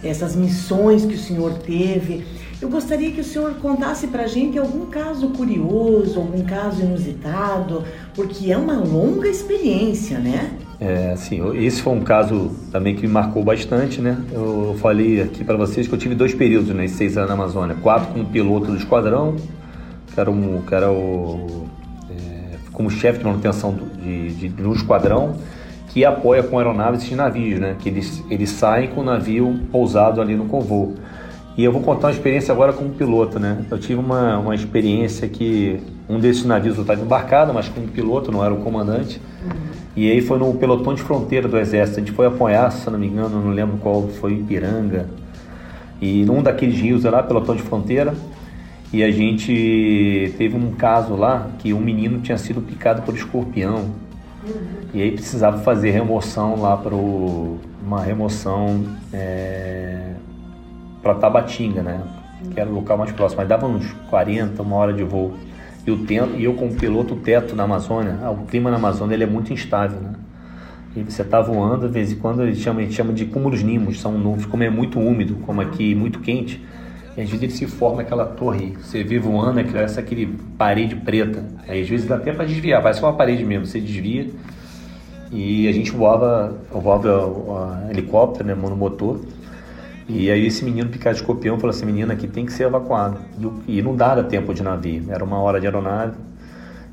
S3: essas missões que o senhor teve. Eu gostaria que o senhor contasse para a gente algum caso curioso, algum caso inusitado, porque é uma longa experiência, né?
S15: É, assim, esse foi um caso também que me marcou bastante, né? Eu falei aqui para vocês que eu tive dois períodos, né, seis anos na Amazônia. Quatro como piloto do esquadrão, que era, um, que era o, é, como chefe de manutenção de, de, de um esquadrão que apoia com aeronaves esses navios, né? Que eles, eles saem com o navio pousado ali no convô. E eu vou contar uma experiência agora como piloto, né? Eu tive uma, uma experiência que um desses navios eu estava embarcado, mas como piloto, não era o comandante. E aí foi no pelotão de fronteira do exército. A gente foi apoiar, se não me engano, não lembro qual foi, Ipiranga. E num daqueles rios lá, pelotão de fronteira. E a gente teve um caso lá que um menino tinha sido picado por escorpião. E aí precisava fazer remoção lá para uma remoção é, para Tabatinga, né? Que era o local mais próximo. Mas dava uns 40, uma hora de voo. E, o tempo, e eu como piloto, o teto na Amazônia, ah, o clima na Amazônia ele é muito instável, né? E você está voando, de vez em quando ele chama, a gente chama de cúmulos nimos, são nuvens, como é muito úmido, como aqui, muito quente, e às vezes ele se forma aquela torre, você vê voando, é essa aquele parede preta, aí às vezes dá até para desviar, parece uma parede mesmo, você desvia, e a gente voava, voava uh, helicóptero, né, monomotor, e aí esse menino picado de escorpião falou assim, menina aqui tem que ser evacuado, e, não dava tempo de navio, era uma hora de aeronave,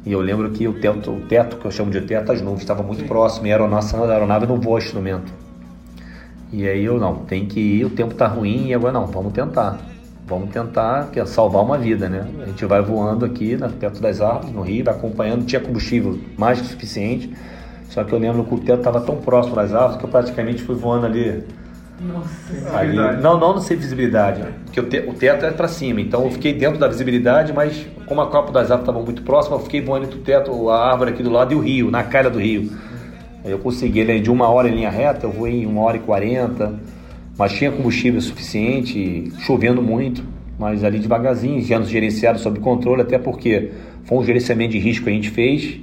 S15: e eu lembro que o teto, o teto que eu chamo de teto, as nuvens, estava muito próximo e era a nossa aeronave não voa instrumento. E aí eu não, tem que ir, o tempo tá ruim e agora não, vamos tentar. Vamos tentar que é salvar uma vida, né? A gente vai voando aqui na, perto das árvores, no rio, vai acompanhando, tinha combustível mais que suficiente. Só que eu lembro que o teto estava tão próximo das árvores que eu praticamente fui voando ali
S3: Nossa.
S15: Ali, não, não, não sei visibilidade, porque o, te, o teto é para cima, então eu fiquei dentro da visibilidade, mas como a copa das árvores estava muito próxima, eu fiquei voando entre o teto, a árvore aqui do lado e o rio, na calha do rio. Aí eu consegui, ele de uma hora em linha reta, eu voei em uma hora e quarenta, mas tinha combustível suficiente, chovendo muito, mas ali devagarzinho, já nos gerenciaram sob controle, até porque foi um gerenciamento de risco que a gente fez,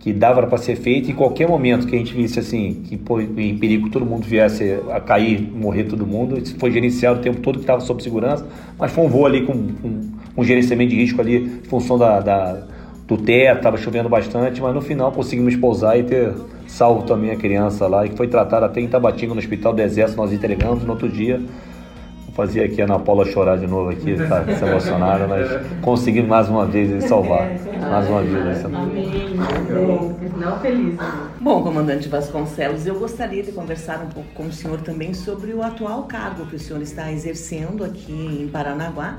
S15: que dava para ser feito em qualquer momento que a gente visse assim que em perigo todo mundo viesse a cair, morrer todo mundo, isso foi gerenciado o tempo todo que estava sob segurança, mas foi um voo ali com, com um gerenciamento de risco ali em função da, da do teto, estava chovendo bastante, mas no final conseguimos pousar e ter salvo também a criança lá, e que foi tratada até em Tabatinga, no Hospital do Exército, nós entregamos no outro dia. Fazer aqui a Ana Paula chorar de novo aqui, tá se emocionada, mas conseguimos mais uma vez salvar, mais uma vida.
S3: Não feliz. Bom, comandante Vasconcelos, eu gostaria de conversar um pouco com o senhor também sobre o atual cargo que o senhor está exercendo aqui em Paranaguá,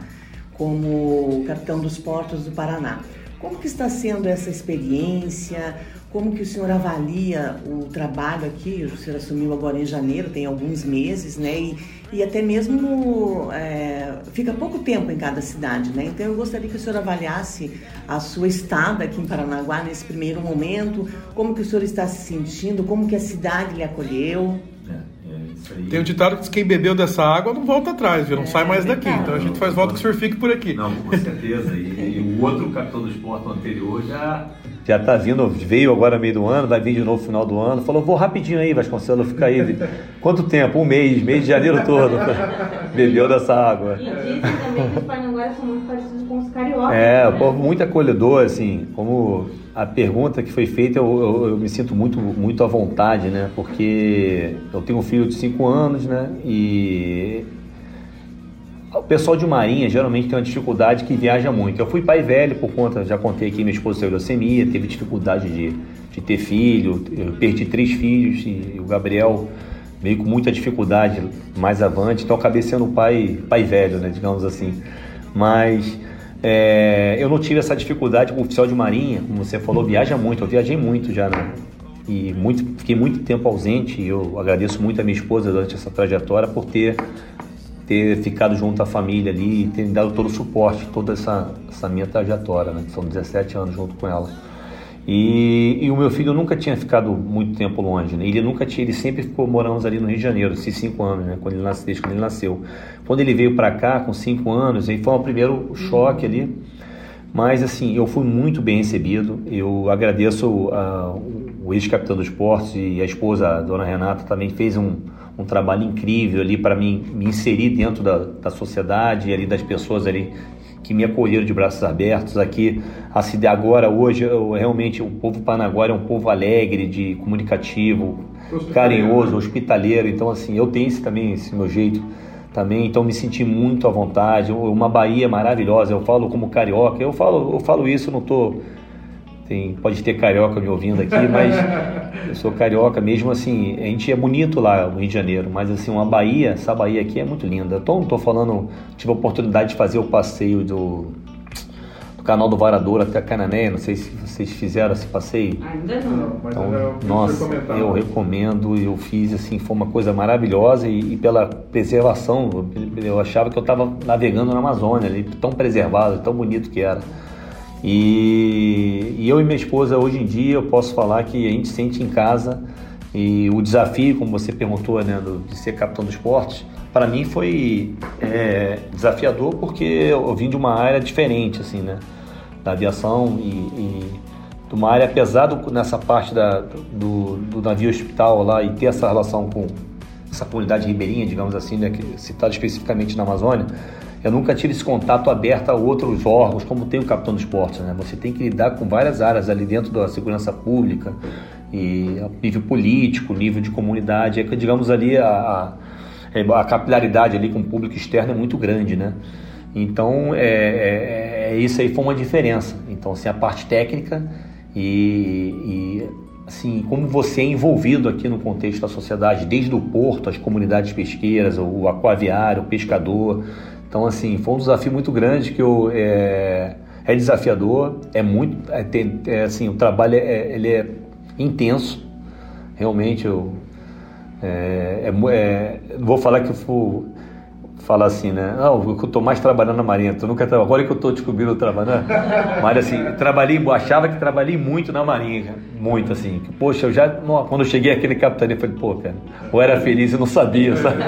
S3: como capitão dos portos do Paraná. Como que está sendo essa experiência? Como que o senhor avalia o trabalho aqui? O senhor assumiu agora em janeiro, tem alguns meses, né? E, e até mesmo é, fica pouco tempo em cada cidade, né? Então eu gostaria que o senhor avaliasse a sua estada aqui em Paranaguá nesse primeiro momento, como que o senhor está se sentindo, como que a cidade lhe acolheu.
S2: Tem um ditado que diz, quem bebeu dessa água não volta atrás, viu? não
S15: É,
S2: sai mais daqui. Então a gente faz volta que o senhor fique por aqui.
S15: Não, com certeza. E, e o outro capitão do esporte anterior já. Já tá vindo, veio agora meio do ano, vai vir de novo no final do ano. Falou, vou rapidinho aí, Vasconcelos, fica aí. Quanto tempo? Um mês, mês de janeiro todo. Bebeu dessa água.
S7: E dizem também que os são muito parecidos com os cariocas.
S15: É, o
S7: né?
S15: povo muito acolhedor, assim, como a pergunta que foi feita, eu, eu- eu me sinto muito, muito à vontade, né? Porque eu tenho um filho de 5 anos, né? E o pessoal de Marinha geralmente tem uma dificuldade que viaja muito. Eu fui pai velho por conta, já contei aqui, minha esposa teve leucemia, teve dificuldade de, de ter filho, eu perdi três filhos e o Gabriel veio com muita dificuldade mais avante, então acabei sendo pai, pai velho, né, digamos assim. Mas é, eu não tive essa dificuldade com o oficial de marinha, como você falou, viaja muito, eu viajei muito já, né? E muito, fiquei muito tempo ausente e eu agradeço muito a minha esposa durante essa trajetória por ter ter ficado junto à família ali e ter me dado todo o suporte, toda essa, essa minha trajetória, né? são 17 anos junto com ela. E, e o meu filho nunca tinha ficado muito tempo longe, né? Ele nunca tinha, ele sempre ficou morando ali no Rio de Janeiro, esses cinco anos, né? Quando ele nasceu, desde quando ele nasceu. Quando ele veio para cá com cinco anos, aí foi o primeiro choque ali. Mas assim, eu fui muito bem recebido. Eu agradeço a, o ex-capitão dos esportes e a esposa, a dona Renata, também fez um, um trabalho incrível ali para mim me inserir dentro da, da sociedade e ali das pessoas ali que me acolheram de braços abertos aqui. A cidade agora, hoje, eu, realmente o povo panaguara é um povo alegre, de comunicativo, carinhoso, hospitaleiro. Então, assim, eu tenho esse também, esse meu jeito também, então me senti muito à vontade. Uma Bahia maravilhosa. Eu falo como carioca. Eu falo, eu falo isso, não tô tem, pode ter carioca me ouvindo aqui, mas eu sou carioca mesmo assim. A gente é bonito lá no Rio de Janeiro, mas assim, uma Bahia, essa Bahia aqui é muito linda. Então, não tô falando, tive a oportunidade de fazer o passeio do, do canal do Varador até Canané. Não sei se vocês fizeram esse passeio.
S7: Ainda não.
S15: Então, nossa, eu recomendo, eu fiz assim, foi uma coisa maravilhosa e, e pela preservação, eu, eu achava que eu estava navegando na Amazônia, ali, tão preservado, tão bonito que era. E, e eu e minha esposa hoje em dia eu posso falar que a gente sente em casa. E o desafio, como você perguntou, né, do, de ser capitão do esporte, para mim foi é, desafiador porque eu vim de uma área diferente, assim, né, da aviação. E, e de uma área pesada nessa parte da, do, do navio hospital lá e ter essa relação com essa comunidade ribeirinha, digamos assim, né, que citada especificamente na Amazônia, eu nunca tive esse contato aberto a outros órgãos, como tem o capitão do esporte. Né? Você tem que lidar com várias áreas ali dentro da segurança pública, e nível político, nível de comunidade. É que, digamos ali, a, a, a capilaridade ali com o público externo é muito grande, né? Então, é, é, é, isso aí foi uma diferença. Então, assim, a parte técnica e, e assim, como você é envolvido aqui no contexto da sociedade, desde o porto, as comunidades pesqueiras, o aquaviário, o pescador, então, assim, foi um desafio muito grande que eu, é, é desafiador, é muito, é, é, assim, o trabalho é, ele é intenso, realmente eu, é, é, é vou falar que eu fui, falar assim, né? Não, eu estou mais trabalhando na Marinha, tu nunca trabalhou, agora que eu estou descobrindo trabalhando, mas assim, trabalhei, achava que trabalhei muito na Marinha, muito assim, poxa, eu já, quando eu cheguei aqui na capitania, falei, pô, cara, eu era feliz e não sabia, sabe?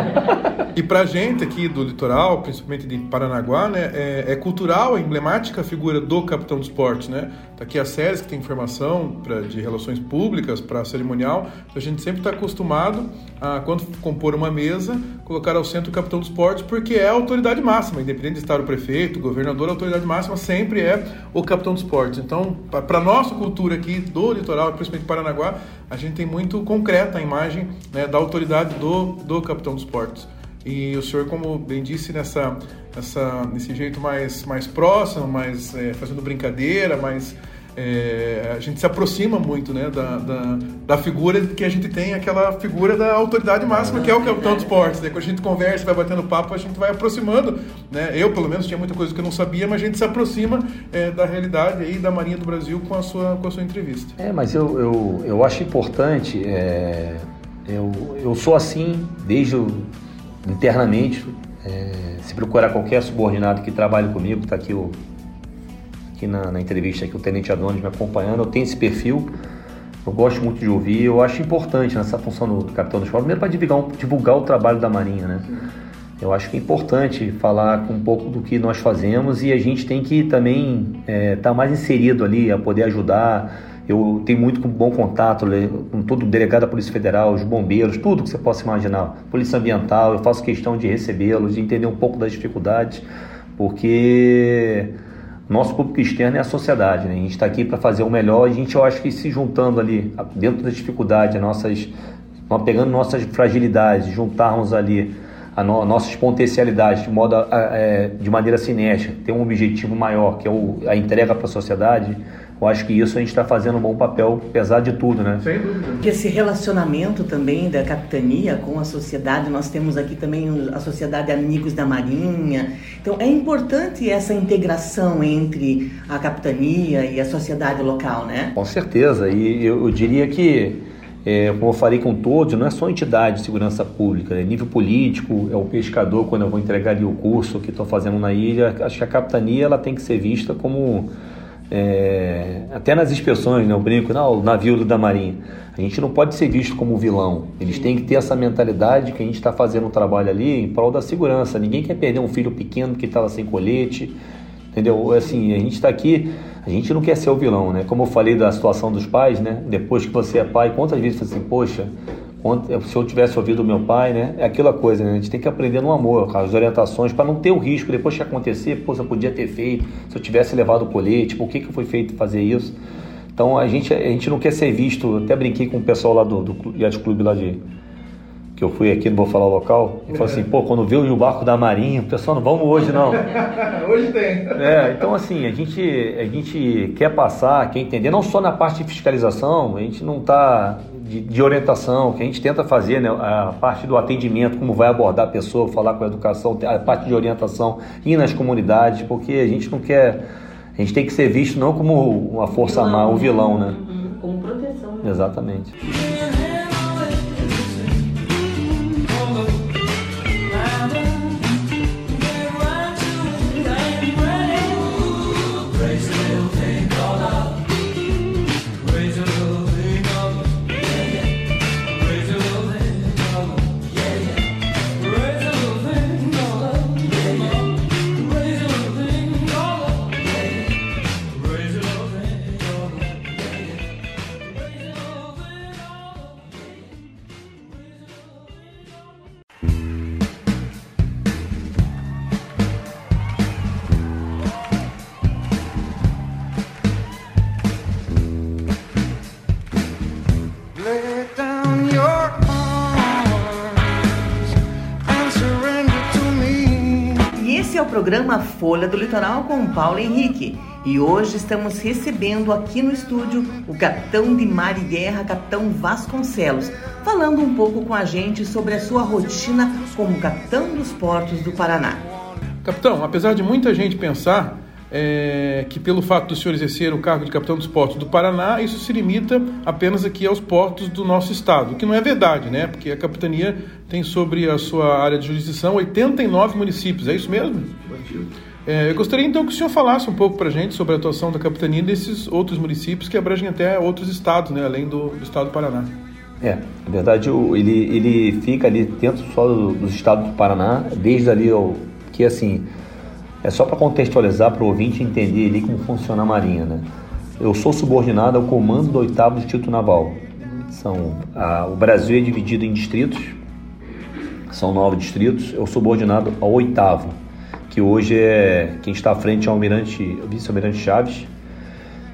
S2: E pra gente aqui do litoral, principalmente de Paranaguá, né, é, é cultural, é emblemática a figura do capitão do esporte, né? Tá aqui as séries que tem informação pra, de relações públicas para cerimonial, então a gente sempre está acostumado a, quando compor uma mesa, colocar ao centro o capitão do esporte, porque é a autoridade máxima, independente de estar o prefeito, o governador, a autoridade máxima sempre é o capitão do esporte. Então, para nossa cultura aqui do litoral, principalmente Paranaguá, a gente tem muito concreta a imagem né, da autoridade do, do capitão do esporte. E o senhor, como bem disse, nessa, nessa, nesse jeito mais, mais próximo, mais é, fazendo brincadeira, mais é, a gente se aproxima muito né, da, da, da, figura que a gente tem, aquela figura da autoridade máxima, que é o capitão dos esportes. Né? Quando a gente conversa, vai batendo papo, a gente vai aproximando. Né? Eu, pelo menos, tinha muita coisa que eu não sabia, mas a gente se aproxima é, da realidade aí da Marinha do Brasil com a sua, com a sua entrevista.
S15: É, mas eu, eu, eu acho importante, é, eu, eu sou assim desde o internamente, é, se procurar qualquer subordinado que trabalhe comigo, está aqui, o, aqui na, na, entrevista aqui o Tenente Adonis me acompanhando, eu tenho esse perfil, eu gosto muito de ouvir, eu acho importante nessa função do, do capitão do escola, primeiro para divulgar, divulgar o trabalho da Marinha, né? Eu acho que é importante falar um pouco do que nós fazemos e a gente tem que também estar é, tá mais inserido ali, a poder ajudar, eu tenho muito bom contato com todo o delegado da Polícia Federal, os bombeiros, tudo que você possa imaginar. Polícia Ambiental, eu faço questão de recebê-los, de entender um pouco das dificuldades, porque nosso público externo é a sociedade, né? A gente está aqui para fazer o melhor a gente, eu acho que se juntando ali, dentro das dificuldades, nossas, pegando nossas fragilidades, juntarmos ali a no, nossas potencialidades de, modo, é, de maneira cinética, ter um objetivo maior, que é o, a entrega para a sociedade, eu acho que isso a gente está fazendo um bom papel, apesar de tudo, né?
S2: Sem dúvida.
S3: Esse relacionamento também da capitania com a sociedade, nós temos aqui também a Sociedade Amigos da Marinha. Então é importante essa integração entre a capitania e a sociedade local, né?
S15: Com certeza. E eu, eu diria que é, como eu falei com todos, não é só entidade de segurança pública, é nível político, é o pescador, quando eu vou entregar ali o curso que estou fazendo na ilha, acho que a capitania ela tem que ser vista como é, até nas inspeções, né, eu brinco, não, o navio da Marinha. A gente não pode ser visto como vilão. Eles têm que ter essa mentalidade que a gente está fazendo um trabalho ali em prol da segurança. Ninguém quer perder um filho pequeno que estava sem colete, entendeu? Assim, a gente está aqui, a gente não quer ser o vilão, né? Como eu falei da situação dos pais, né? Depois que você é pai, quantas vezes você fala assim, poxa, se eu tivesse ouvido o meu pai, né? É aquela coisa, né? A gente tem que aprender no amor, as orientações, para não ter o risco depois que acontecer, pô, se eu podia ter feito, se eu tivesse levado o colete, por que que foi feito fazer isso? Então a gente, a gente não quer ser visto, até brinquei com o pessoal lá do, do Yacht Clube lá de. Que eu fui aqui, não vou falar o local. E falou assim, pô, quando vê o barco da Marinha, o pessoal não vamos hoje não.
S2: Hoje tem.
S15: É, então assim, a gente, a gente quer passar, quer entender, não só na parte de fiscalização, a gente não está de, de orientação, que a gente tenta fazer, né, a parte do atendimento, como vai abordar a pessoa, falar com a educação, a parte de orientação, ir nas comunidades, porque a gente não quer, a gente tem que ser visto não como uma força má, um vilão, né?
S3: Como proteção.
S15: Exatamente.
S3: Folha do Litoral com Paulo Henrique. E hoje estamos recebendo aqui no estúdio o capitão de mar e guerra, capitão Vasconcelos, falando um pouco com a gente sobre a sua rotina como capitão dos portos do Paraná.
S2: Capitão, apesar de muita gente pensar é, que pelo fato do senhor exercer o cargo de capitão dos portos do Paraná, isso se limita apenas aqui aos portos do nosso estado, o que não é verdade, né? Porque a capitania tem sobre a sua área de jurisdição 89 municípios, é isso mesmo? É, eu gostaria então que o senhor falasse um pouco para a gente sobre a atuação da capitania nesses outros municípios que abrangem até outros estados, né? Além do, do estado do Paraná.
S15: É, na verdade ele, ele fica ali dentro só do- dos estados do Paraná, desde ali ao, que assim, é só para contextualizar para o ouvinte entender ali como funciona a Marinha, né? Eu sou subordinado ao comando do oitavo Distrito Naval. São, a- o Brasil é dividido em distritos, são nove distritos, eu sou subordinado ao oitavo, que hoje é quem está à frente é o almirante, vice-almirante Chaves,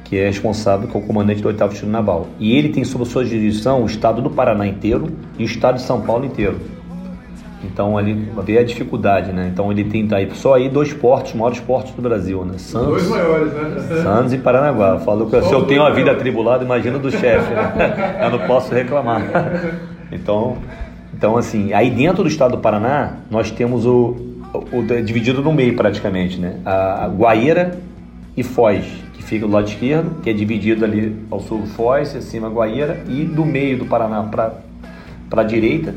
S15: que é responsável, que é o comandante do 8 Distrito Naval. E ele tem sob sua jurisdição o estado do Paraná inteiro e o estado de São Paulo inteiro. Então ali vê a dificuldade, né? Então ele tem aí só aí dois portos, os maiores portos do Brasil, né? Santos,
S2: Dois maiores, né?
S15: Santos e Paranaguá. Falou que se eu tenho uma vida atribulada, imagina do chefe, né? Eu não posso reclamar. Então, então assim, aí dentro do estado do Paraná, nós temos o, o, o- dividido no meio praticamente, né? A, Guaíra e Foz, que fica do lado esquerdo, que é dividido ali ao sul Foz, acima Guaíra, e do meio do Paraná para a direita,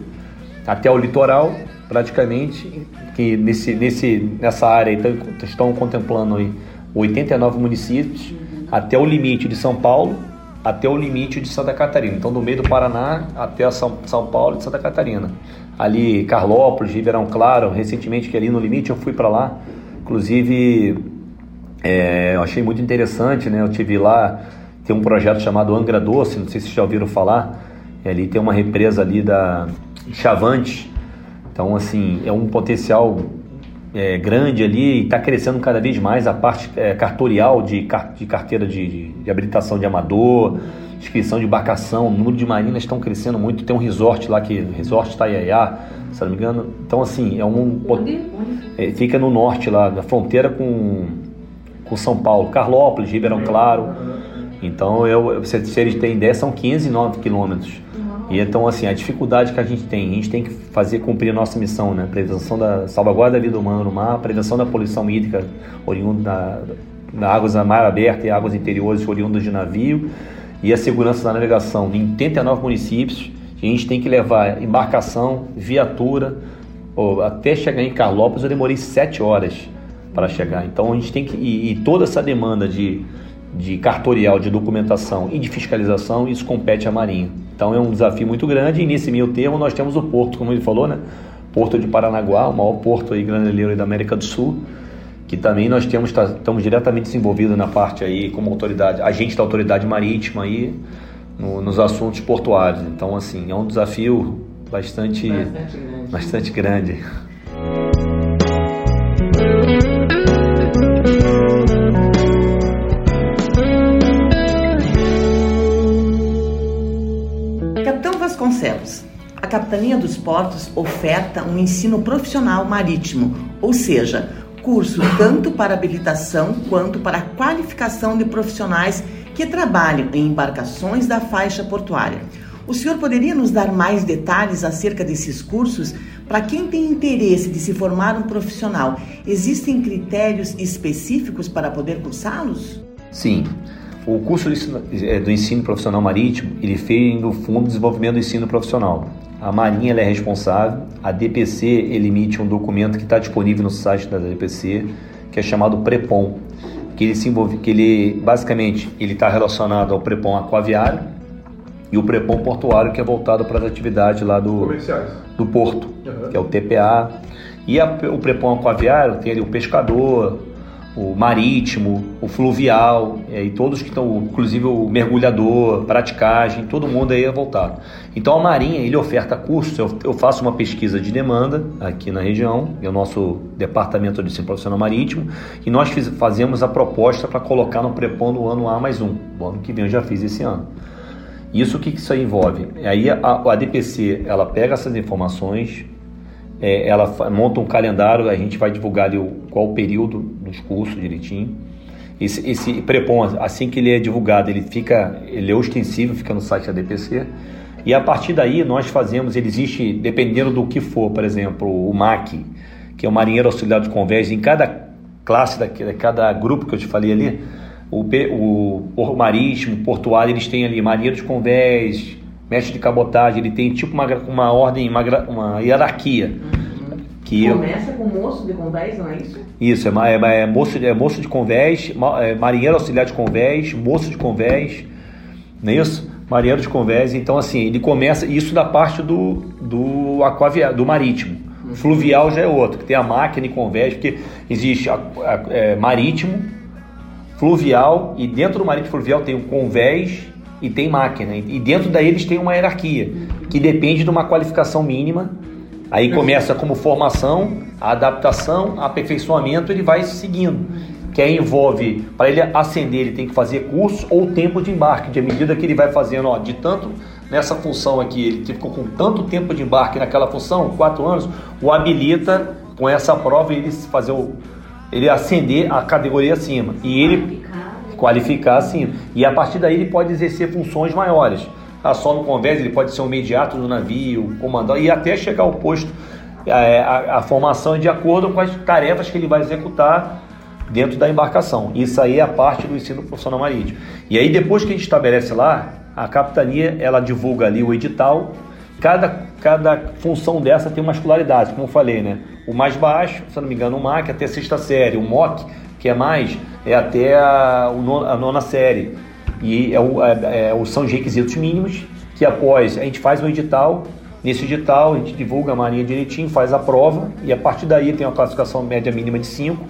S15: até o litoral, praticamente, que nesse, nesse, nessa área aí tão- estão contemplando aí 89 municípios, até o limite de São Paulo, até o limite de Santa Catarina. Então, do meio do Paraná até São, São Paulo e Santa Catarina. Ali, Carlópolis, Ribeirão Claro, recentemente que ali no limite eu fui para lá. Inclusive, é, eu achei muito interessante, né? Eu tive lá, tem um projeto chamado Angra Doce, não sei se já ouviram falar. E ali tem uma represa ali da Chavante. Então, assim, é um potencial é, grande ali e está crescendo cada vez mais a parte é, cartorial de, de carteira de, de- de habilitação de amador, inscrição de embarcação, o número de marinas estão crescendo muito. Tem um resort lá que resort Itaiaiá, se não me engano. Então, assim, é um é, fica no norte lá, na fronteira com, com São Paulo, Carlópolis, Ribeirão Claro. Então, eu, se, se eles têm ideia, são 509 quilômetros. E então, assim, a dificuldade que a gente tem, a gente tem que fazer cumprir a nossa missão, né? Prevenção da salvaguarda da vida humana no mar, prevenção da poluição hídrica oriunda da, da águas a mar aberto e águas interiores oriundas de navio e a segurança da navegação em 89 municípios. A gente tem que levar embarcação, viatura, até chegar em Carlópolis eu demorei sete horas para chegar. Então a gente tem que. E, e toda essa demanda de de cartorial, de documentação e de fiscalização, isso compete à Marinha. Então é um desafio muito grande e nesse meio termo nós temos o porto, como ele falou, né? Porto de Paranaguá, o maior porto aí graneleiro da América do Sul, que também nós temos tá, estamos diretamente desenvolvidos na parte aí como autoridade, agente da autoridade marítima aí no, nos assuntos portuários. Então assim é um desafio bastante bastante grande. Bastante grande.
S3: Capitão Vasconcelos, a Capitania dos Portos oferta um ensino profissional marítimo, ou seja, curso tanto para habilitação quanto para qualificação de profissionais que trabalham em embarcações da faixa portuária. O senhor poderia nos dar mais detalhes acerca desses cursos? Para quem tem interesse de se formar um profissional, existem critérios específicos para poder cursá-los?
S15: Sim. O curso do ensino, é, do ensino, profissional marítimo, ele fez no Fundo de Desenvolvimento do Ensino Profissional. A Marinha é responsável, a DPC ele emite um documento que está disponível no site da DPC, que é chamado PREPOM, que ele se envolve, que ele basicamente ele está relacionado ao PREPOM aquaviário e o PREPOM portuário, que é voltado para as atividades lá do, do porto, uhum. que é o TPA. E a, o PREPOM aquaviário tem ali o pescador, o marítimo, o fluvial, e todos que estão, inclusive o mergulhador, praticagem, todo mundo aí é voltado. Então a Marinha, ele oferta cursos, eu, eu faço uma pesquisa de demanda aqui na região, é o nosso departamento de ensino profissional marítimo, e nós fiz, fazemos a proposta para colocar no prepon no ano A mais um, o ano que vem eu já fiz esse ano. Isso o que, que isso aí envolve? Aí a, a DPC, ela pega essas informações, é, ela monta um calendário, a gente vai divulgar ali o, qual o período dos cursos direitinho. Esse, esse prepon, assim que ele é divulgado, ele fica, ele é ostensivo, fica no site da DPC. E a partir daí nós fazemos, ele existe, dependendo do que for, por exemplo, o MAC, que é o Marinheiro Auxiliar de Convés, em cada classe, da, cada grupo que eu te falei ali, o, o, o portuário, eles têm ali marinheiro de convés, mestre de cabotagem, ele tem tipo uma, uma ordem, uma, uma hierarquia.
S3: Que Começa eu... com moço de convés, não é isso?
S15: Isso, é, é, é moço, é moço de convés, é, marinheiro auxiliar de convés, moço de convés, não é isso? Marinheiro de convés, então assim, ele começa, isso da parte do, do aquavia, do marítimo. Uhum. Fluvial já é outro, que tem a máquina e convés, porque existe a, a, é, marítimo, fluvial, e dentro do marítimo fluvial tem o convés e tem máquina. E dentro daí eles têm uma hierarquia, que depende de uma qualificação mínima. Aí começa como formação, a adaptação, aperfeiçoamento, ele vai seguindo. Que aí envolve, para ele ascender, ele tem que fazer curso ou tempo de embarque, de medida que ele vai fazendo, ó, de tanto nessa função aqui, ele ficou com tanto tempo de embarque naquela função, quatro anos, o habilita com essa prova ele fazer o, ele ascender a categoria acima. E ele qualificar assim. E a partir daí ele pode exercer funções maiores. Ah, só no convés ele pode ser um imediato do navio, comandante, e até chegar ao posto. A, a, a, formação é de acordo com as tarefas que ele vai executar dentro da embarcação. Isso aí é a parte do ensino profissional marítimo. E aí depois que a gente estabelece lá, a capitania ela divulga ali o edital. Cada, cada função dessa tem uma escolaridade, como eu falei, né? O mais baixo, se não me engano, o MAC até sexta série, o MOC que é mais, é até a, a nona série. E é o, é, é, são os requisitos mínimos que após a gente faz um edital, nesse edital a gente divulga a marinha direitinho, faz a prova e a partir daí tem uma classificação média mínima de 5,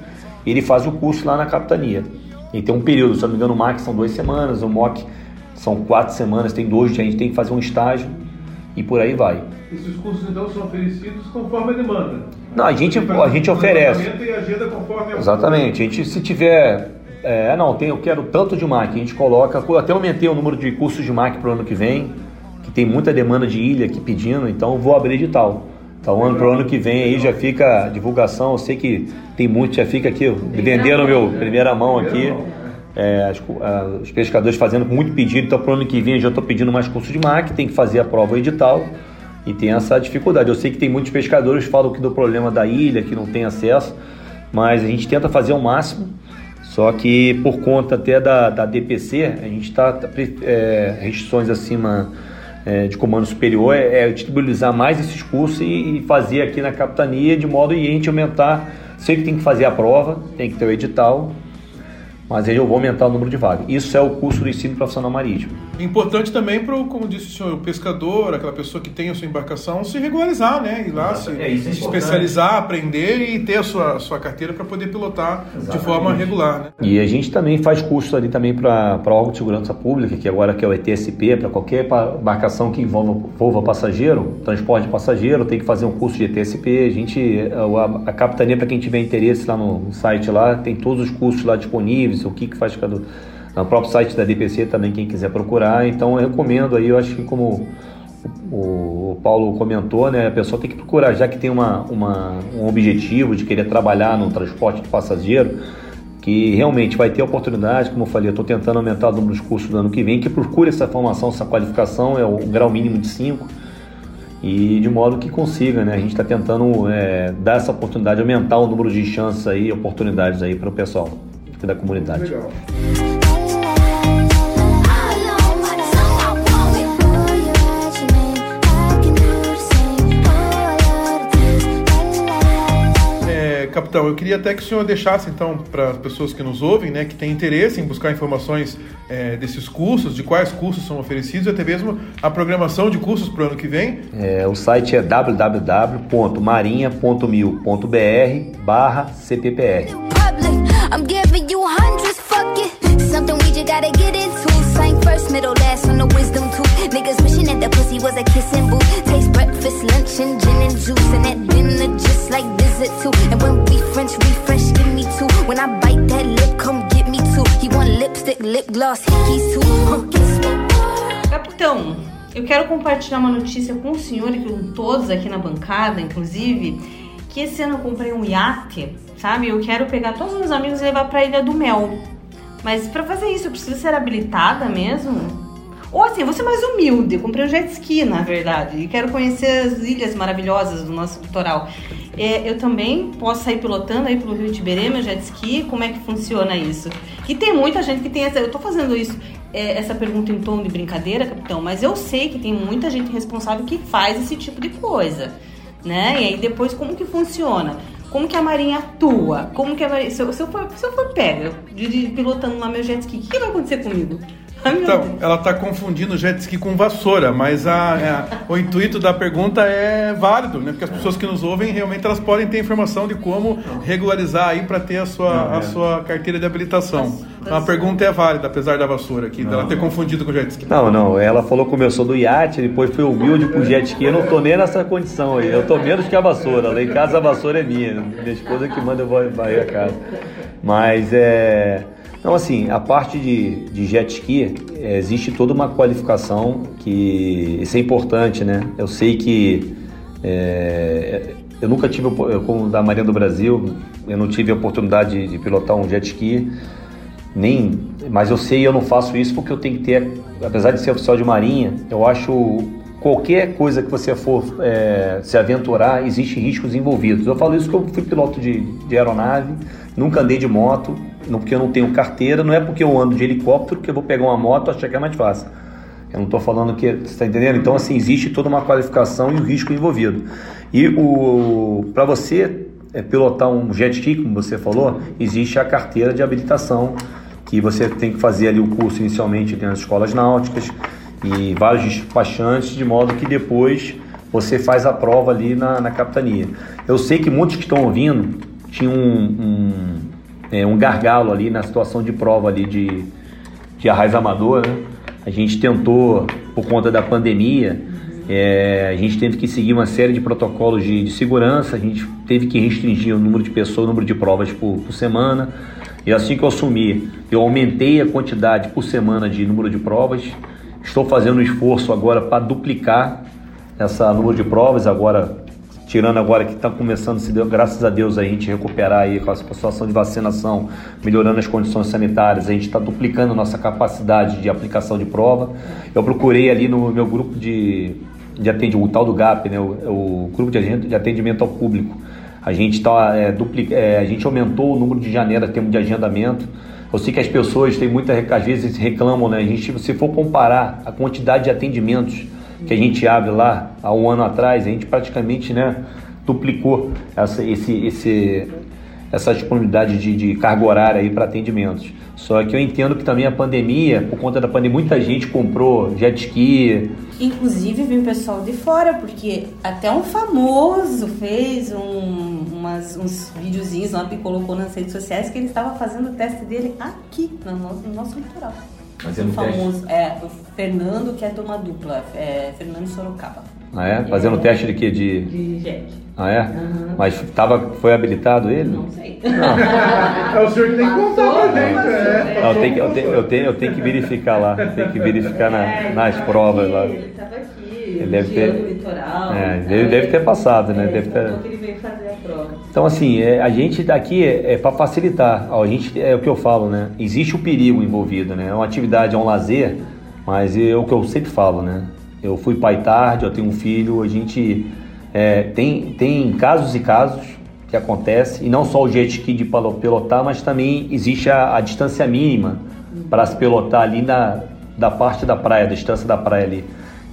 S15: ele faz o curso lá na capitania. E tem um período, se não me engano, o MAC são duas semanas, o MOC são quatro semanas, tem dois, a gente tem que fazer um estágio e por aí vai.
S2: Esses cursos então são oferecidos conforme a demanda?
S15: Não, a gente, a gente oferece. E agenda conforme a Exatamente. A gente, se tiver. É, não, tem, eu quero tanto de MAC, a gente coloca. Até aumentei o número de cursos de MAC para o ano que vem, que tem muita demanda de ilha aqui pedindo, então vou abrir edital. Então, para o ano que vem aí já fica a divulgação. Eu sei que tem muito, já fica aqui vendendo meu primeira mão aqui. É, as, a, os pescadores fazendo muito pedido, então para o ano que vem eu já estou pedindo mais curso de MAC, tem que fazer a prova edital e tem essa dificuldade. Eu sei que tem muitos pescadores que falam que do problema da ilha, que não tem acesso, mas a gente tenta fazer o máximo. Só que por conta até da, da DPC, a gente está é, restrições acima é, de comando superior é, é, disponibilizar mais esses cursos e, e, fazer aqui na capitania de modo a gente aumentar. Sei que tem que fazer a prova, tem que ter o edital, mas aí eu vou aumentar o número de vagas. Isso é o curso do ensino profissional marítimo.
S2: Importante também para, como disse o senhor, o pescador, aquela pessoa que tem a sua embarcação, se regularizar, né? Ir lá, se,
S15: É, isso é
S2: se
S15: importante.
S2: especializar, aprender e ter a sua, sua carteira para poder pilotar de forma regular, né?
S15: E a gente também faz curso ali também para órgão de segurança pública, que agora que é o ETSP, para qualquer embarcação que envolva, envolva passageiro, transporte de passageiro, tem que fazer um curso de ETSP. A gente, a, a capitania, para quem tiver interesse lá no, no site lá, tem todos os cursos lá disponíveis, o que que faz cada no próprio site da DPC também, quem quiser procurar. Então eu recomendo aí, eu acho que como o, Paulo comentou, né, a pessoa tem que procurar, já que tem uma, uma, um objetivo de querer trabalhar no transporte de passageiro, que realmente vai ter oportunidade, como eu falei, eu estou tentando aumentar o número de cursos do ano que vem, que procure essa formação, essa qualificação, é o grau mínimo de 5, e de modo que consiga, né? A gente está tentando é, dar essa oportunidade, aumentar o número de chances aí, oportunidades aí para o pessoal aqui da comunidade.
S2: Legal. É, capitão, eu queria até que o senhor deixasse, então, para as pessoas que nos ouvem, né, que têm interesse em buscar informações é, desses cursos, de quais cursos são oferecidos, e até mesmo a programação de cursos para o ano que vem.
S15: É, o site é www.marinha.mil.br barra CPPR.
S9: I'm giving you hundreds, fuck it. Something we just gotta get into. Sang first, middle, last on the wisdom tooth. Niggas wishing that the pussy was a kissing booth. Taste breakfast, lunch, and gin and juice. And at dinner, just like visit too. And when we French refresh, give me two. When I bite that lip, come get me two. He want lipstick, lip gloss, hickeys too. Huh.
S7: Capitão, eu quero compartilhar uma notícia com o senhor e com todos aqui na bancada, inclusive, que esse ano eu comprei um iate, sabe? Eu quero pegar todos os meus amigos e levar pra Ilha do Mel. Mas pra fazer isso, eu preciso ser habilitada mesmo? Ou assim, vou ser mais humilde. Eu comprei um jet ski, na verdade, e quero conhecer as ilhas maravilhosas do nosso litoral. É, eu também posso sair pilotando aí pelo Rio Tiberê, meu jet ski? Como é que funciona isso? E tem muita gente que tem essa. Eu tô fazendo isso, é, essa pergunta em tom de brincadeira, capitão, mas eu sei que tem muita gente responsável que faz esse tipo de coisa. Né? E aí depois como que funciona? Como que a Marinha atua? Como que a Marinha. Se eu, se eu for, se eu for pega de, pilotando lá meu jet ski, o que vai acontecer comigo?
S2: Então, ela está confundindo jet ski com vassoura, mas a, a- o intuito da pergunta é válido, né? Porque as pessoas que nos ouvem realmente elas podem ter informação de como regularizar aí para ter a sua, a sua carteira de habilitação. Então, a pergunta é válida, apesar da vassoura aqui, dela ter confundido com o jet ski.
S15: Não, não, ela falou que começou do iate, depois foi humilde pro jet ski. Eu não tô nem nessa condição aí. Eu tô menos que a vassoura. Lá em casa a vassoura é minha. Minha esposa que manda eu vou varrer a casa. Mas é. Não, assim, a parte de, de jet ski, é, existe toda uma qualificação que. Isso é importante, né? Eu sei que. é, eu nunca tive, como da Marinha do Brasil, eu não tive a oportunidade de, de pilotar um jet ski nem mas eu sei eu não faço isso porque eu tenho que ter apesar de ser oficial de marinha eu acho qualquer coisa que você for é, se aventurar existe riscos envolvidos eu falo isso porque eu fui piloto de, de aeronave nunca andei de moto não porque eu não tenho carteira não é porque eu ando de helicóptero que eu vou pegar uma moto e achar que é mais fácil. Eu não estou falando que você está entendendo? Então assim existe toda uma qualificação e o risco envolvido. E o para você é, pilotar um jet ski, como você falou, existe a carteira de habilitação, que você tem que fazer ali o curso inicialmente nas escolas náuticas e vários despachantes, de modo que depois você faz a prova ali na, na capitania. Eu sei que muitos que estão ouvindo tinham um, um, é, um gargalo ali na situação de prova ali de, de arraiz amador, né? A gente tentou, por conta da pandemia, é, a gente teve que seguir uma série de protocolos de, de segurança, a gente teve que restringir o número de pessoas, o número de provas por, por semana. E assim que eu assumi, eu aumentei a quantidade por semana de número de provas. Estou fazendo um esforço agora para duplicar essa número de provas, agora tirando agora que está começando, se deu, graças a Deus, a gente recuperar aí com a situação de vacinação, melhorando as condições sanitárias, a gente está duplicando nossa capacidade de aplicação de prova. Eu procurei ali no meu grupo de, de atendimento, o tal do GAP, né, o, o grupo de atendimento ao público. A gente, tá, é, dupli- é, a gente aumentou o número de janeiro, termo de agendamento. Eu sei que as pessoas têm muita, às vezes reclamam, né? A gente, se for comparar a quantidade de atendimentos que a gente abre lá há um ano atrás, a gente praticamente né, duplicou essa, esse, esse, essa disponibilidade de, de carga horária aí para atendimentos. Só que eu entendo que também a pandemia, por conta da pandemia, muita gente comprou jet ski.
S7: Inclusive vem pessoal de fora, porque até um famoso fez um, umas, uns videozinhos lá que colocou nas redes sociais que ele estava fazendo o teste dele aqui, no nosso, no nosso litoral.
S15: Fazendo
S7: o
S15: teste?
S7: famoso, é, o Fernando, que é de uma dupla, é Fernando Sorocaba.
S15: Ah, é? Fazendo teste de quê? De...
S7: De jet.
S15: Ah, é? Mas tava, foi habilitado ele? Não
S7: sei.
S2: É o senhor que tem que contar pra gente, é.
S15: Não, eu, tenho, que- eu, tenho, eu, tenho, eu tenho que verificar lá. Tenho que verificar na- nas provas lá.
S7: Ele estava aqui,
S15: Ele deve ter-
S7: litoral.
S15: É, deve, deve ter passado, né?
S7: Ele
S15: Deve ter...
S7: contou que ele veio fazer a prova.
S15: Então, assim, é, a gente aqui é, para facilitar. A gente, é o que eu falo, né? Existe o perigo envolvido, né? É uma atividade, é um lazer, mas é o que eu sempre falo, né? Eu fui pai tarde, eu tenho um filho, a gente é, tem, tem casos e casos que acontece, e não só o jet ski de pilotar, mas também existe a, a distância mínima para se pilotar ali na, da parte da praia, da distância da praia ali.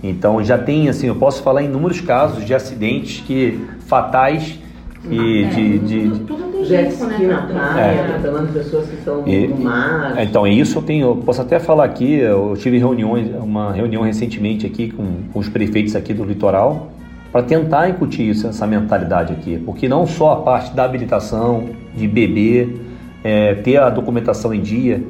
S15: Então já tem, assim, eu posso falar em inúmeros casos de acidentes que fatais e de, de, de-
S3: Jet ski na praia,
S15: É.
S3: pessoas que estão
S15: e-
S3: no mar.
S15: então isso eu tenho, eu posso até falar aqui, eu tive reuniões, uma reunião recentemente aqui com, com os prefeitos aqui do litoral para tentar incutir isso, essa mentalidade aqui, porque não só a parte da habilitação, de beber, é, ter a documentação em dia,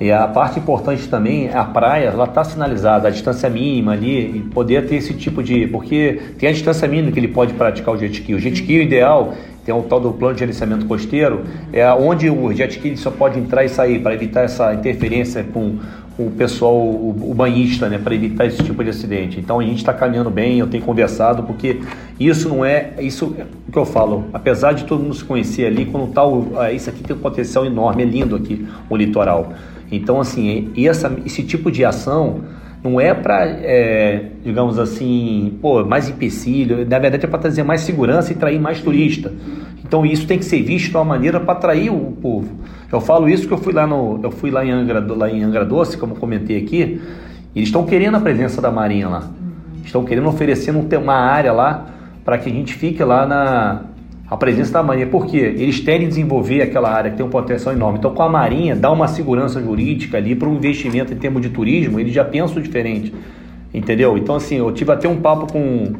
S15: e a parte importante também é a praia, ela está sinalizada, a distância mínima ali, e poder ter esse tipo de. Porque tem a distância mínima que ele pode praticar o jet ski. O jet ski, o ideal, tem o tal do plano de gerenciamento costeiro, é onde o jet ski só pode entrar e sair, para evitar essa interferência com o pessoal, o, banhista, né, para evitar esse tipo de acidente. Então a gente está caminhando bem, eu tenho conversado, porque isso não é. Isso é o que eu falo, apesar de todo mundo se conhecer ali, quando tá o, ah, isso aqui tem um potencial enorme, é lindo aqui o litoral. Então, assim, essa, esse tipo de ação não é para, digamos assim, pô, mais empecilho, na verdade é para trazer mais segurança e atrair mais turista. Então isso tem que ser visto de uma maneira para atrair o povo. Eu falo isso que eu fui lá no, eu fui lá em Angra, lá em Angra Doce, como comentei aqui, eles estão querendo a presença da Marinha lá. Estão querendo oferecer um- uma área lá para que a gente fique lá na a presença da Marinha. Por quê? Eles querem desenvolver aquela área que tem um potencial enorme. Então, com a Marinha, dá uma segurança jurídica ali para um investimento em termos de turismo, eles já pensam diferente. Entendeu? Então, assim, eu tive até um papo com,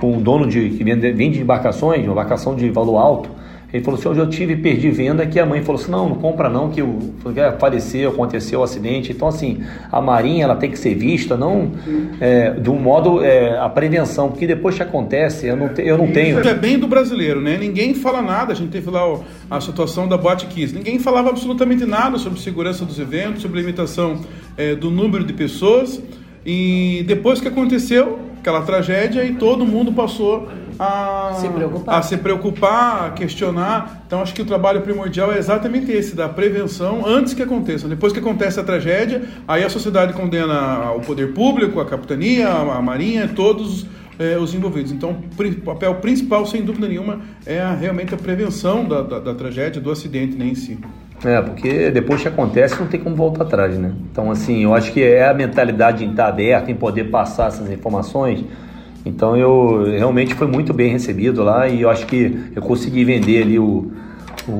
S15: com um dono de, que vende, vende embarcações, uma embarcação de valor alto. Ele falou assim: hoje eu tive perdi venda que a mãe falou assim: não, não compra não, que o que faleceu, aconteceu o acidente. Então, assim, a Marinha ela tem que ser vista, não é, de um modo é, a prevenção, porque depois que acontece, eu não, te- eu não tenho.
S2: Isso é bem do brasileiro, né? Ninguém fala nada. A gente teve lá a situação da Boate Kiss. Ninguém falava absolutamente nada sobre segurança dos eventos, sobre limitação eh, do número de pessoas. E depois que aconteceu aquela tragédia, e todo mundo passou a
S3: Se preocupar.
S2: a se preocupar, a questionar. Então acho que o trabalho primordial é exatamente esse, da prevenção antes que aconteça. Depois que acontece a tragédia, aí a sociedade condena o poder público, a capitania, a, a marinha, todos eh, os envolvidos. Então o papel principal, sem dúvida nenhuma, é a- realmente a prevenção da, da, da tragédia, do acidente né, em si.
S15: É, porque depois que acontece não tem como voltar atrás, né? Então, assim, eu acho que é a mentalidade em estar aberto, em poder passar essas informações. Então, eu realmente fui muito bem recebido lá e eu acho que eu consegui vender ali o, o,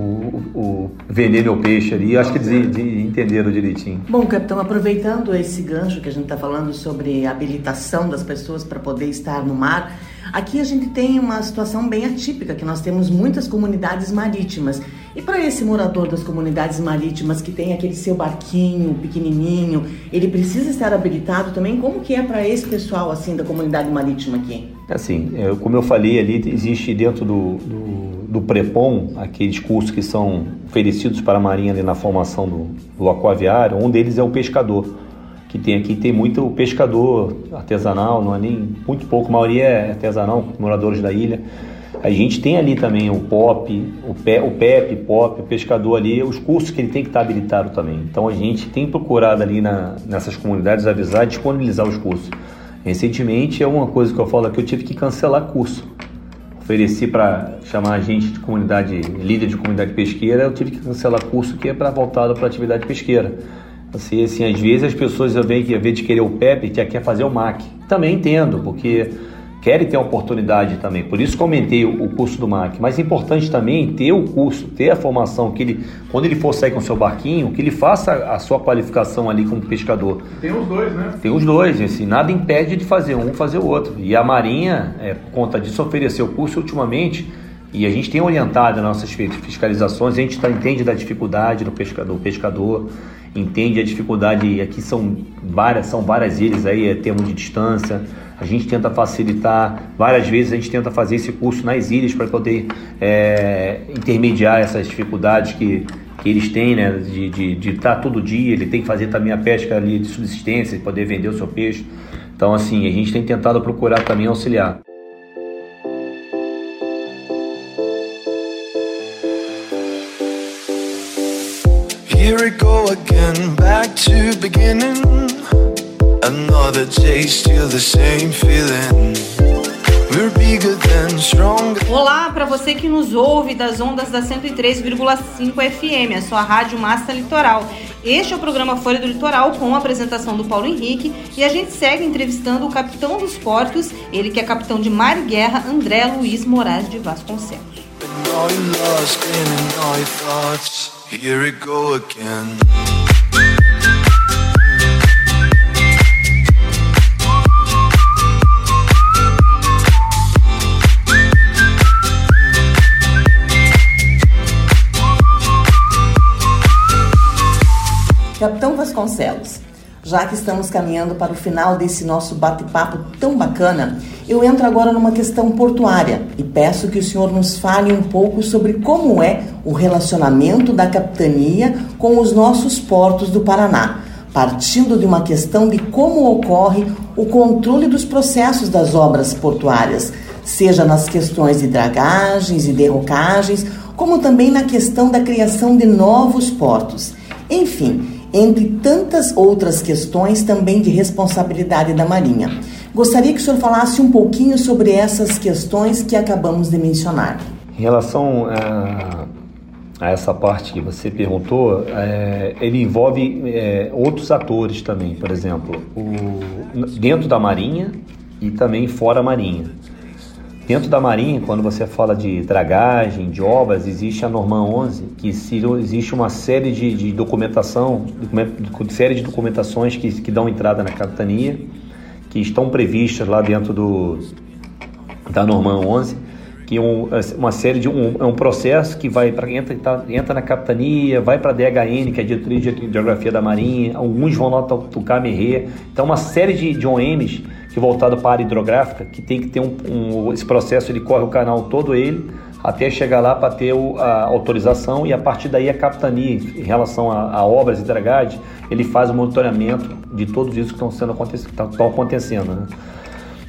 S15: o- vender meu peixe ali. Acho que eles de- entenderam direitinho.
S3: Bom, capitão, aproveitando esse gancho que a gente está falando sobre habilitação das pessoas para poder estar no mar, aqui a gente tem uma situação bem atípica, que nós temos muitas comunidades marítimas. E para esse morador das comunidades marítimas que tem aquele seu barquinho pequenininho, ele precisa estar habilitado também? Como que é para esse pessoal assim da comunidade marítima aqui?
S15: Assim, é, como eu falei ali, existe dentro do, do, do Prepom aqueles cursos que são oferecidos para a Marinha ali na formação do, do aquaviário. Um deles é o pescador, que tem aqui tem muito pescador artesanal, não é nem muito pouco, a maioria é artesanal, moradores da ilha. A gente tem ali também o POP, o, Pe, o PEP, POP, o pescador ali, os cursos que ele tem que estar habilitado também. Então a gente tem procurado ali na, nessas comunidades avisar disponibilizar os cursos. Recentemente é uma coisa que eu falo aqui, eu tive que cancelar curso. Ofereci para chamar a gente de comunidade, líder de comunidade pesqueira, eu tive que cancelar curso que é para voltado para atividade pesqueira. Assim, assim, às vezes as pessoas veem que, ao invés de querer o PEP, já quer fazer o MAC. Também entendo, porque querem ter a oportunidade também. Por isso aumentei o curso do MAC. Mas é importante também ter o curso, ter a formação, que ele, quando ele for sair com o seu barquinho, que ele faça a sua qualificação ali como pescador.
S2: Tem os dois, né?
S15: Tem os dois, assim, nada impede de fazer um fazer o outro. E a Marinha, é, por conta disso, ofereceu o curso ultimamente. E a gente tem orientado as nossas fiscalizações, a gente tá, entende da dificuldade do pescador, pescador, entende a dificuldade, aqui são várias, são várias ilhas aí, é termo de distância, a gente tenta facilitar, várias vezes a gente tenta fazer esse curso nas ilhas para poder é, intermediar essas dificuldades que, que eles têm, né? De, de, de estar todo dia, ele tem que fazer também a pesca ali de subsistência, poder vender o seu peixe. Então, assim, a gente tem tentado procurar também auxiliar.
S16: Here we go again, back to beginning. Another day, still the same feeling. We're bigger than strong.
S7: Olá para você que nos ouve das ondas da 103,5 FM, a sua rádio Massa Litoral. Este é o programa Folha do Litoral com a apresentação do Paulo Henrique e a gente segue entrevistando o capitão dos portos, ele que é capitão de mar e guerra, André Luiz Moraes de Vasconcelos.
S16: Here we go again.
S3: Capitão Vasconcelos, já que estamos caminhando para o final desse nosso bate-papo tão bacana, eu entro agora numa questão portuária e peço que o senhor nos fale um pouco sobre como é o relacionamento da capitania com os nossos portos do Paraná, partindo de uma questão de como ocorre o controle dos processos das obras portuárias, seja nas questões de dragagens e derrocagens, como também na questão da criação de novos portos. Enfim, entre tantas outras questões também de responsabilidade da Marinha. Gostaria que o senhor falasse um pouquinho sobre essas questões que acabamos de mencionar.
S15: Em relação a, a essa parte que você perguntou, é, ele envolve é, outros atores também, por exemplo, o, dentro da Marinha e também fora a Marinha. Dentro da Marinha, quando você fala de dragagem, de obras, existe a Norma 11, que existe uma série de, de documentação, de série de documentações que, que dão entrada na capitania, que estão previstas lá dentro do, da Norma 11, que um, uma série de um, é um processo que vai para entra, tá, entra na capitania, vai para a DHN, que é a diretoria de geografia da Marinha, alguns vão lá tocar merê, então uma série de, de OMs que voltado para a área hidrográfica, que tem que ter um, um, esse processo, ele corre o canal todo ele, até chegar lá para ter a autorização e a partir daí a capitania, em relação a, a obras e dragagem, ele faz o monitoramento de todos isso que estão sendo estão acontecendo. Né?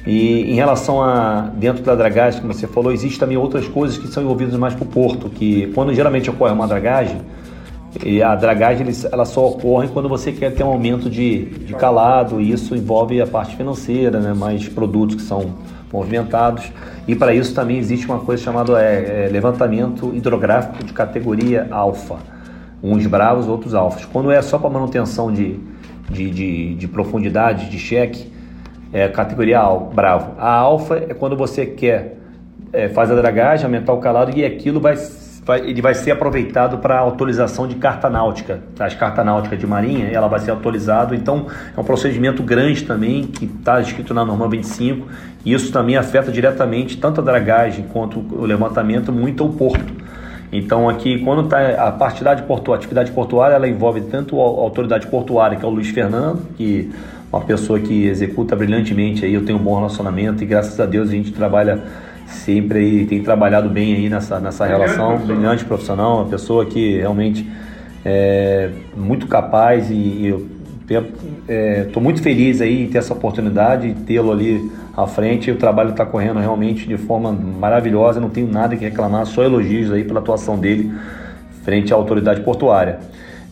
S15: E em relação a dentro da dragagem, como você falou, existe também outras coisas que são envolvidas mais para o porto, que quando geralmente ocorre uma dragagem, e a dragagem ela só ocorre quando você quer ter um aumento de, de calado, e isso envolve a parte financeira, né? mais produtos que são movimentados. E para isso também existe uma coisa chamada é, é, levantamento hidrográfico de categoria alfa. Uns bravos, outros alfas. Quando é só para manutenção de, de, de, de, profundidade, de cheque, é categoria al, bravo. A alfa é quando você quer é, faz a dragagem, aumentar o calado e aquilo vai vai, ele vai ser aproveitado para autorização de carta náutica. As carta náutica de marinha, ela vai ser autorizado. Então, é um procedimento grande também que está escrito na norma 25. E isso também afeta diretamente tanto a dragagem quanto o levantamento, muito o porto. Então aqui, quando está a partidade portuária, atividade portuária, ela envolve tanto a autoridade portuária, que é o Luiz Fernando, que é uma pessoa que executa brilhantemente aí, eu tenho um bom relacionamento e graças a Deus a gente trabalha sempre aí, tem trabalhado bem aí nessa, nessa relação, brilhante profissional, uma pessoa que realmente é muito capaz e, e eu estou é, muito feliz aí em ter essa oportunidade, tê-lo ali à frente. O trabalho está correndo realmente de forma maravilhosa, não tenho nada que reclamar, só elogios aí pela atuação dele frente à autoridade portuária.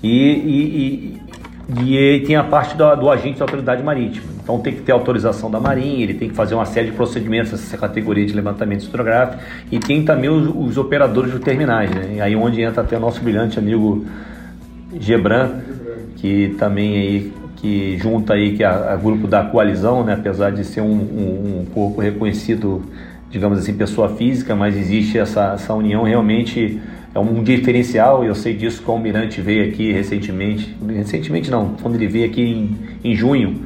S15: E, e, e, tem a parte do, do agente da autoridade marítima. Então tem que ter autorização da Marinha, ele tem que fazer uma série de procedimentos nessa categoria de levantamento hidrográfico e tem também os, os operadores de terminais, né? E aí onde entra até o nosso brilhante amigo Gebran, que também aí que junta aí que é a, a grupo da coalizão, né? apesar de ser um, um, um corpo reconhecido, digamos assim, pessoa física, mas existe essa, essa união realmente é um diferencial e eu sei disso que o Almirante veio aqui recentemente, recentemente não, quando ele veio aqui em, em junho.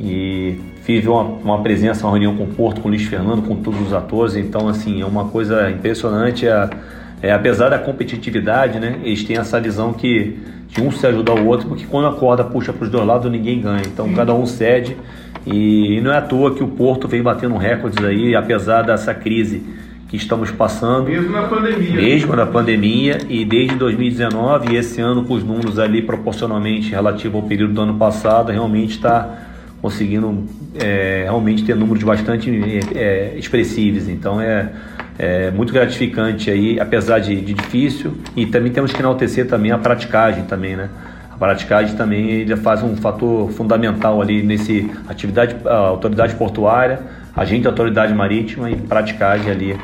S15: E tive uma, uma presença, uma reunião com o Porto, com o Luiz Fernando, com todos os atores, então assim, é uma coisa impressionante, é, é, apesar da competitividade, né, eles têm essa visão que de um se ajudar o outro, porque quando a corda puxa para os dois lados, ninguém ganha. Então cada um cede. E, e não é à toa que o Porto vem batendo recordes aí, apesar dessa crise que estamos passando.
S2: Mesmo na pandemia.
S15: Mesmo na pandemia e desde 2019 e esse ano com os números ali proporcionalmente relativo ao período do ano passado, realmente está conseguindo é, realmente ter números bastante é, expressivos. Então é, é muito gratificante aí, apesar de, de, difícil. E também temos que enaltecer também a praticagem também, né? A praticagem também ele faz um fator fundamental ali nesse atividade, autoridade portuária, agente de autoridade marítima e praticagem ali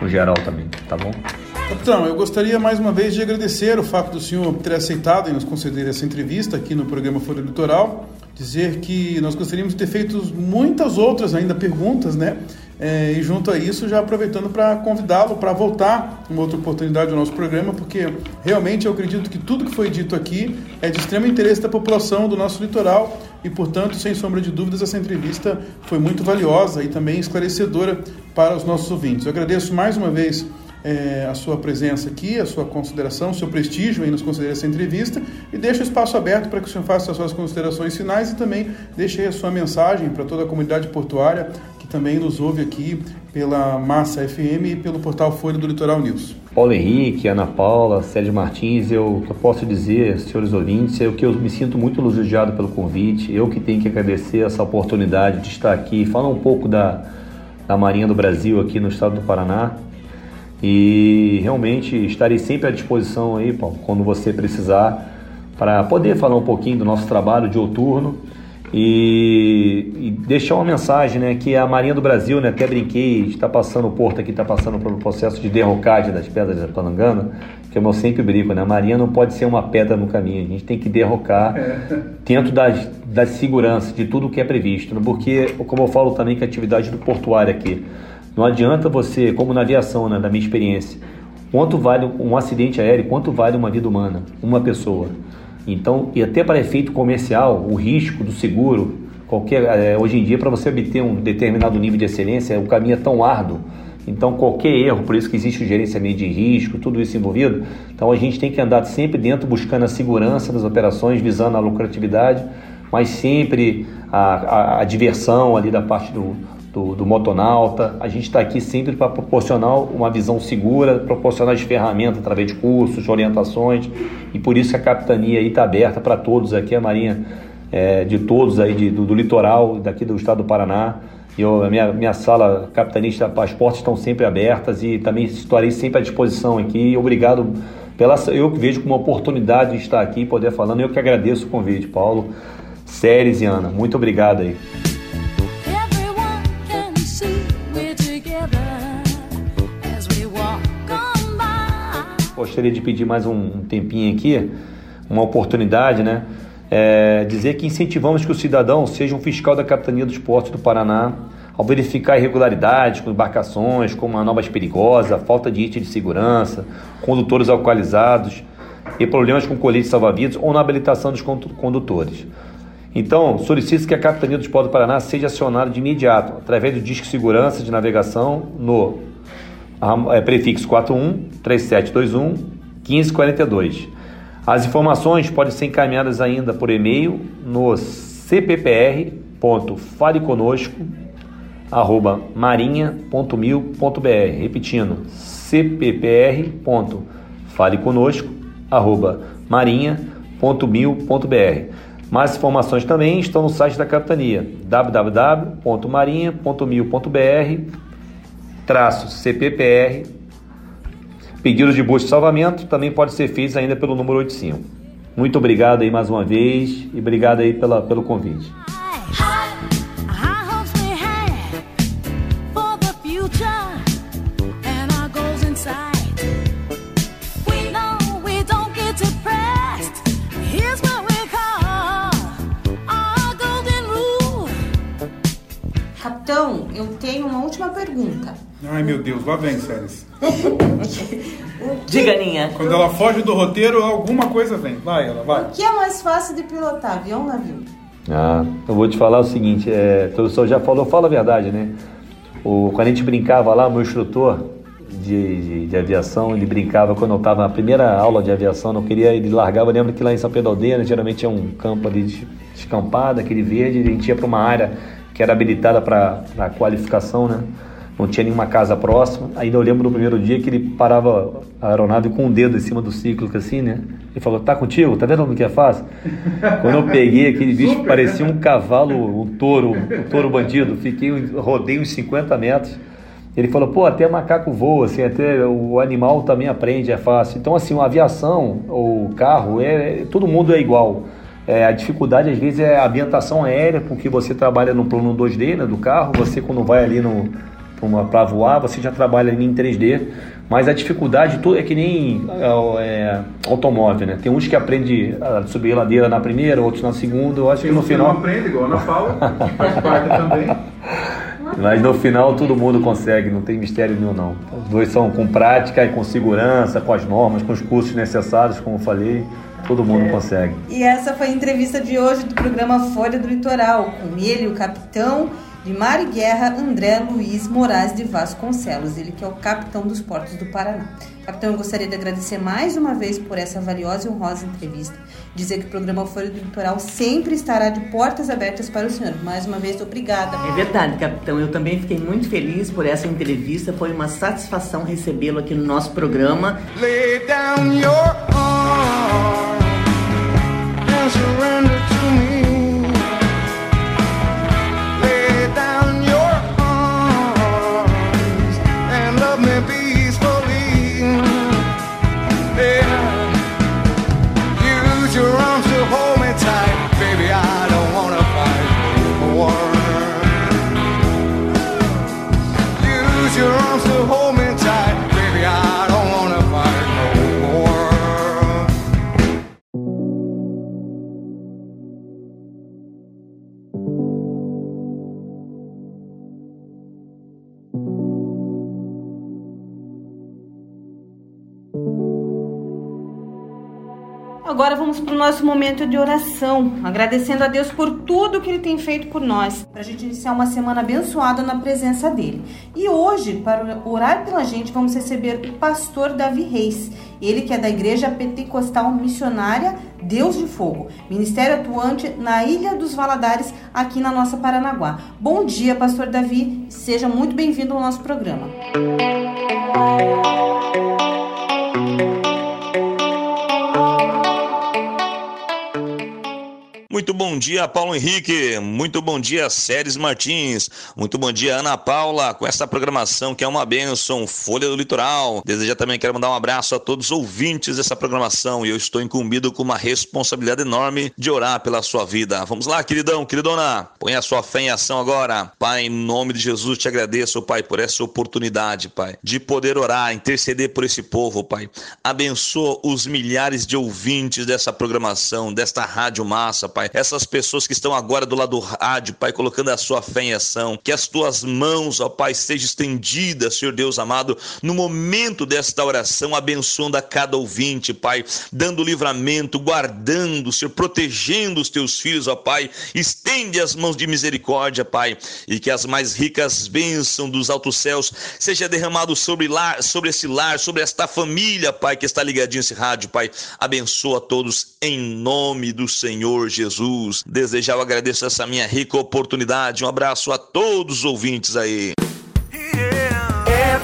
S15: no geral também, tá bom?
S2: Capitão, eu gostaria mais uma vez de agradecer o fato do senhor ter aceitado e nos conceder essa entrevista aqui no programa Fora Litoral. Dizer que nós gostaríamos de ter feito muitas outras ainda perguntas, né? É, e junto a isso, já aproveitando para convidá-lo para voltar uma outra oportunidade ao nosso programa, porque realmente eu acredito que tudo que foi dito aqui é de extremo interesse da população do nosso litoral e, portanto, sem sombra de dúvidas, essa entrevista foi muito valiosa e também esclarecedora para os nossos ouvintes. Eu agradeço mais uma vez é, a sua presença aqui, a sua consideração, o seu prestígio em nos conceder essa entrevista e deixo o espaço aberto para que o senhor faça as suas considerações finais e também deixe a sua mensagem para toda a comunidade portuária também nos ouve aqui pela Massa FM e pelo portal Folha do Litoral News.
S15: Paulo Henrique, Ana Paula, Sérgio Martins, eu, eu posso dizer, senhores ouvintes, é que eu me sinto muito elogiado pelo convite, eu que tenho que agradecer essa oportunidade de estar aqui, falar um pouco da, da Marinha do Brasil aqui no estado do Paraná, e realmente estarei sempre à disposição aí, Paulo, quando você precisar, para poder falar um pouquinho do nosso trabalho de outurno e, e, deixar uma mensagem, né, que a Marinha do Brasil, né, até brinquei, está passando o porto aqui, está passando pelo processo de derrocagem das pedras da Panangana, que eu sempre brinco, né, a Marinha não pode ser uma pedra no caminho, a gente tem que derrocar é. dentro das, das seguranças, de tudo que é previsto, né, porque, como eu falo também que a atividade do portuário aqui, não adianta você, como na aviação, né, da minha experiência, quanto vale um acidente aéreo, quanto vale uma vida humana, uma pessoa. Então, e até para efeito comercial, o risco do seguro, qualquer, é, hoje em dia, para você obter um determinado nível de excelência, o caminho é tão árduo. Então, qualquer erro, por isso que existe o gerenciamento de risco, tudo isso envolvido. Então, a gente tem que andar sempre dentro, buscando a segurança das operações, visando a lucratividade, mas sempre a, a, a diversão ali da parte do, do, do motonauta. A gente está aqui sempre para proporcionar uma visão segura, proporcionar as ferramentas através de cursos, de orientações, e por isso que a capitania está aberta para todos aqui, a Marinha é, de todos aí de, do, do, litoral, daqui do estado do Paraná. Eu, minha, minha sala capitanista, as portas estão sempre abertas e também estarei sempre à disposição aqui. Obrigado pela. Eu que vejo como uma oportunidade de estar aqui e poder falando. Eu que agradeço o convite, Paulo, Séries e Ana. Muito obrigado aí. Gostaria de pedir mais um tempinho aqui, uma oportunidade, né? É, dizer que incentivamos que o cidadão seja um fiscal da Capitania dos Portos do Paraná ao verificar irregularidades com embarcações, como manobras perigosas, falta de item de segurança, condutores alcoolizados e problemas com colete salva-vidas ou na habilitação dos condutores. Então, solicito que a Capitania dos Portos do Paraná seja acionada de imediato, através do Disque Segurança de Navegação no é, prefixo 41 3721 1542. As informações podem ser encaminhadas ainda por e-mail no cppr.faleconosco@marinha.mil.br, repetindo, cppr.faleconosco@marinha.mil.br. Mais informações também estão no site da capitania www.marinha.mil.br traço CPPR, pedidos de busca e salvamento também pode ser feito ainda pelo número 85. Muito obrigado aí mais uma vez e obrigado aí pela, pelo convite.
S7: Capitão, eu tenho uma última pergunta.
S2: Ai meu Deus, lá vem, Séries.
S3: Diga, Ninha.
S2: Quando ela foge do roteiro, alguma coisa vem. Vai, ela vai.
S7: O que é mais fácil de pilotar, avião ou navio?
S15: Ah, eu vou te falar o seguinte, é, o senhor já falou, fala a verdade, né? O, quando a gente brincava lá, meu instrutor de, de, de aviação, ele brincava quando eu estava na primeira aula de aviação, não queria, ele largava, eu lembro que lá em São Pedro Aldeia, né, geralmente é um campo ali de descampado, aquele verde, a gente ia para uma área que era habilitada para qualificação, né? Não tinha nenhuma casa próxima. Ainda eu lembro do primeiro dia que ele parava a aeronave com um dedo em cima do ciclo, assim, né? Ele falou, tá contigo? Tá vendo como que é fácil? Quando eu peguei aquele bicho que parecia um cavalo, um touro, um touro bandido, fiquei, rodei uns 50 metros. Ele falou, pô, até macaco voa, assim, até o animal também aprende, é fácil. Então, assim, a aviação ou carro, é, todo mundo é igual. É, a dificuldade, às vezes, é a ambientação aérea, porque você trabalha no plano 2D, né, do carro, você quando vai ali no para voar, você já trabalha ali em 3D, mas a dificuldade toda é que nem é, automóvel, né? Tem uns que aprende a subir a ladeira na primeira, outros na segunda, eu acho
S2: Tem
S15: que no final...
S2: não aprende, igual a Ana Paula, que faz parte também.
S15: Mas no final todo mundo consegue, não tem mistério nenhum não. Os dois são com prática e com segurança, com as normas, com os cursos necessários, como eu falei, todo mundo consegue.
S7: E essa foi a entrevista de hoje do programa Folha do Litoral, com ele, o capitão de Mar e Guerra, André Luiz Moraes de Vasconcelos, ele que é o capitão dos portos do Paraná. Capitão, eu gostaria de agradecer mais uma vez por essa valiosa e honrosa entrevista. Dizer que o programa Folha do Litoral sempre estará de portas abertas para o senhor. Mais uma vez, obrigada.
S3: É verdade, capitão. Eu também fiquei muito feliz por essa entrevista. Foi uma satisfação recebê-lo aqui no nosso programa.
S4: Lay down your arm and surrender
S7: Agora vamos para o nosso momento de oração, agradecendo a Deus por tudo que Ele tem feito por nós, para a gente iniciar uma semana abençoada na presença dEle. E hoje, para orar pela gente, vamos receber o pastor Davi Reis, ele que é da Igreja Pentecostal Missionária Deus de Fogo, ministério atuante na Ilha dos Valadares, aqui na nossa Paranaguá. Bom dia, pastor Davi, seja muito bem-vindo ao nosso programa.
S18: Muito bom dia, Paulo Henrique. Muito bom dia, Séries Martins. Muito bom dia, Ana Paula, com essa programação que é uma bênção, Folha do Litoral. Desejar também quero mandar um abraço a todos os ouvintes dessa programação e eu estou incumbido com uma responsabilidade enorme de orar pela sua vida. Vamos lá, queridão, queridona. Põe a sua fé em ação agora. Pai, em nome de Jesus, te agradeço, Pai, por essa oportunidade, Pai, de poder orar, interceder por esse povo, Pai. Abençoa os milhares de ouvintes dessa programação, desta Rádio Massa, Pai. Essas pessoas que estão agora do lado do rádio, Pai, colocando a sua fé em ação. Que as tuas mãos, ó Pai, estejam estendidas, Senhor Deus amado, no momento desta oração, abençoando a cada ouvinte, Pai, dando livramento, guardando, Senhor, protegendo os teus filhos, ó Pai. Estende as mãos de misericórdia, Pai, e que as mais ricas bênçãos dos altos céus seja derramado sobre, lar, sobre esse lar, sobre esta família, Pai, que está ligadinho esse rádio, Pai. Abençoa todos em nome do Senhor Jesus. Desejar eu agradeço essa minha rica oportunidade. Um abraço a todos os ouvintes aí.
S4: É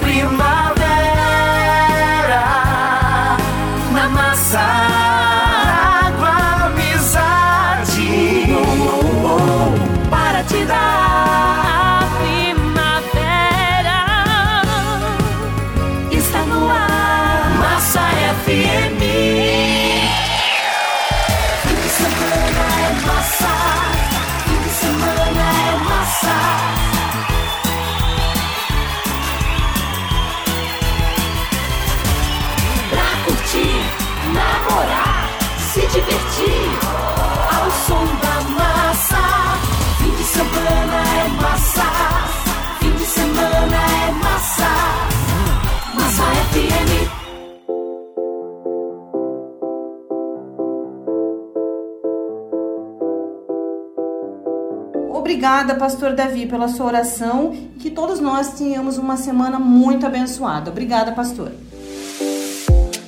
S7: obrigada, pastor Davi, pela sua oração e que todos nós tenhamos uma semana muito abençoada. Obrigada, pastor.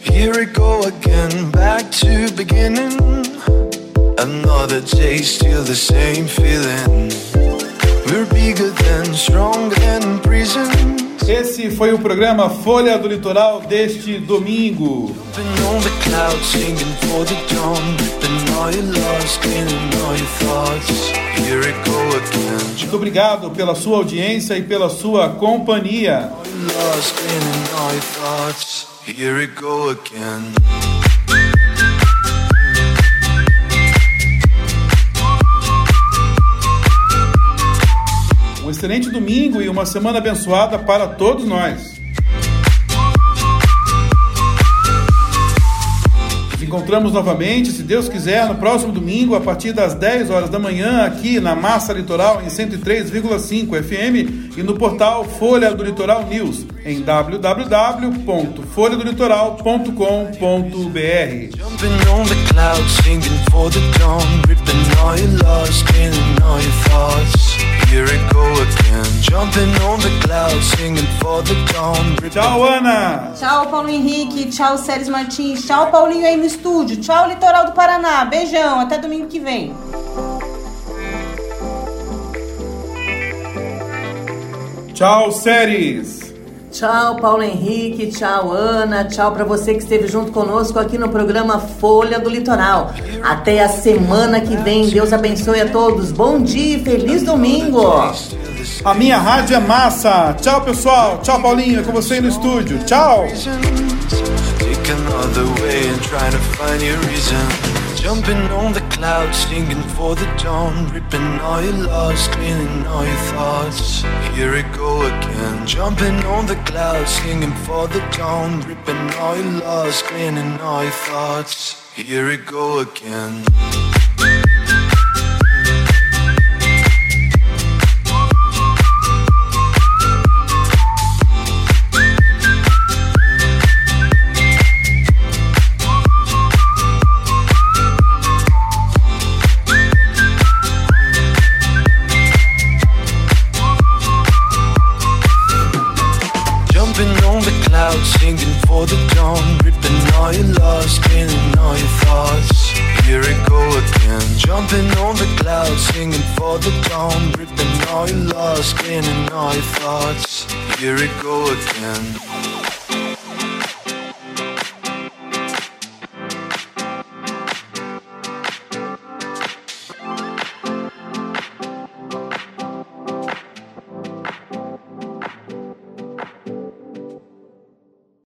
S16: Here we go again, back to beginning. Another day, still the same feeling. We're bigger than, stronger than.
S2: Esse foi o programa Folha do Litoral deste domingo. Muito obrigado pela sua audiência e pela sua companhia. Excelente domingo e uma semana abençoada para todos nós. Nos encontramos novamente, se Deus quiser, no próximo domingo, a partir das 10 horas da manhã, aqui na Massa Litoral, em 103,5 FM e no portal Folha do Litoral News, em www.folhadolitoral.com.br.
S16: Here we go again. Jumping on the clouds, singing for the dawn.
S2: Tchau, Ana!
S7: Tchau, Paulo Henrique. Tchau, Séries Martins. Tchau, Paulinho aí no estúdio. Tchau, Litoral do Paraná. Beijão. Até domingo que vem.
S2: Tchau, séries!
S3: Tchau, Paulo Henrique, tchau, Ana, tchau para você que esteve junto conosco aqui no programa Folha do Litoral. Até a semana que vem. Deus abençoe a todos. Bom dia e feliz domingo.
S2: A minha rádio é massa. Tchau, pessoal. Tchau, Paulinho. É com você aí no estúdio. Tchau.
S16: Jumping on the clouds, singing for the dawn. Ripping all your lost, cleaning all your thoughts. Here we go again. Jumping on the clouds, singing for the dawn. Ripping all your lost, cleaning all your thoughts. Here we go again. Your lost, all your thoughts. Here we go again. Jumping on the clouds, singing for the dawn. Ripping all your lost, cleaning all your thoughts. Here we go again.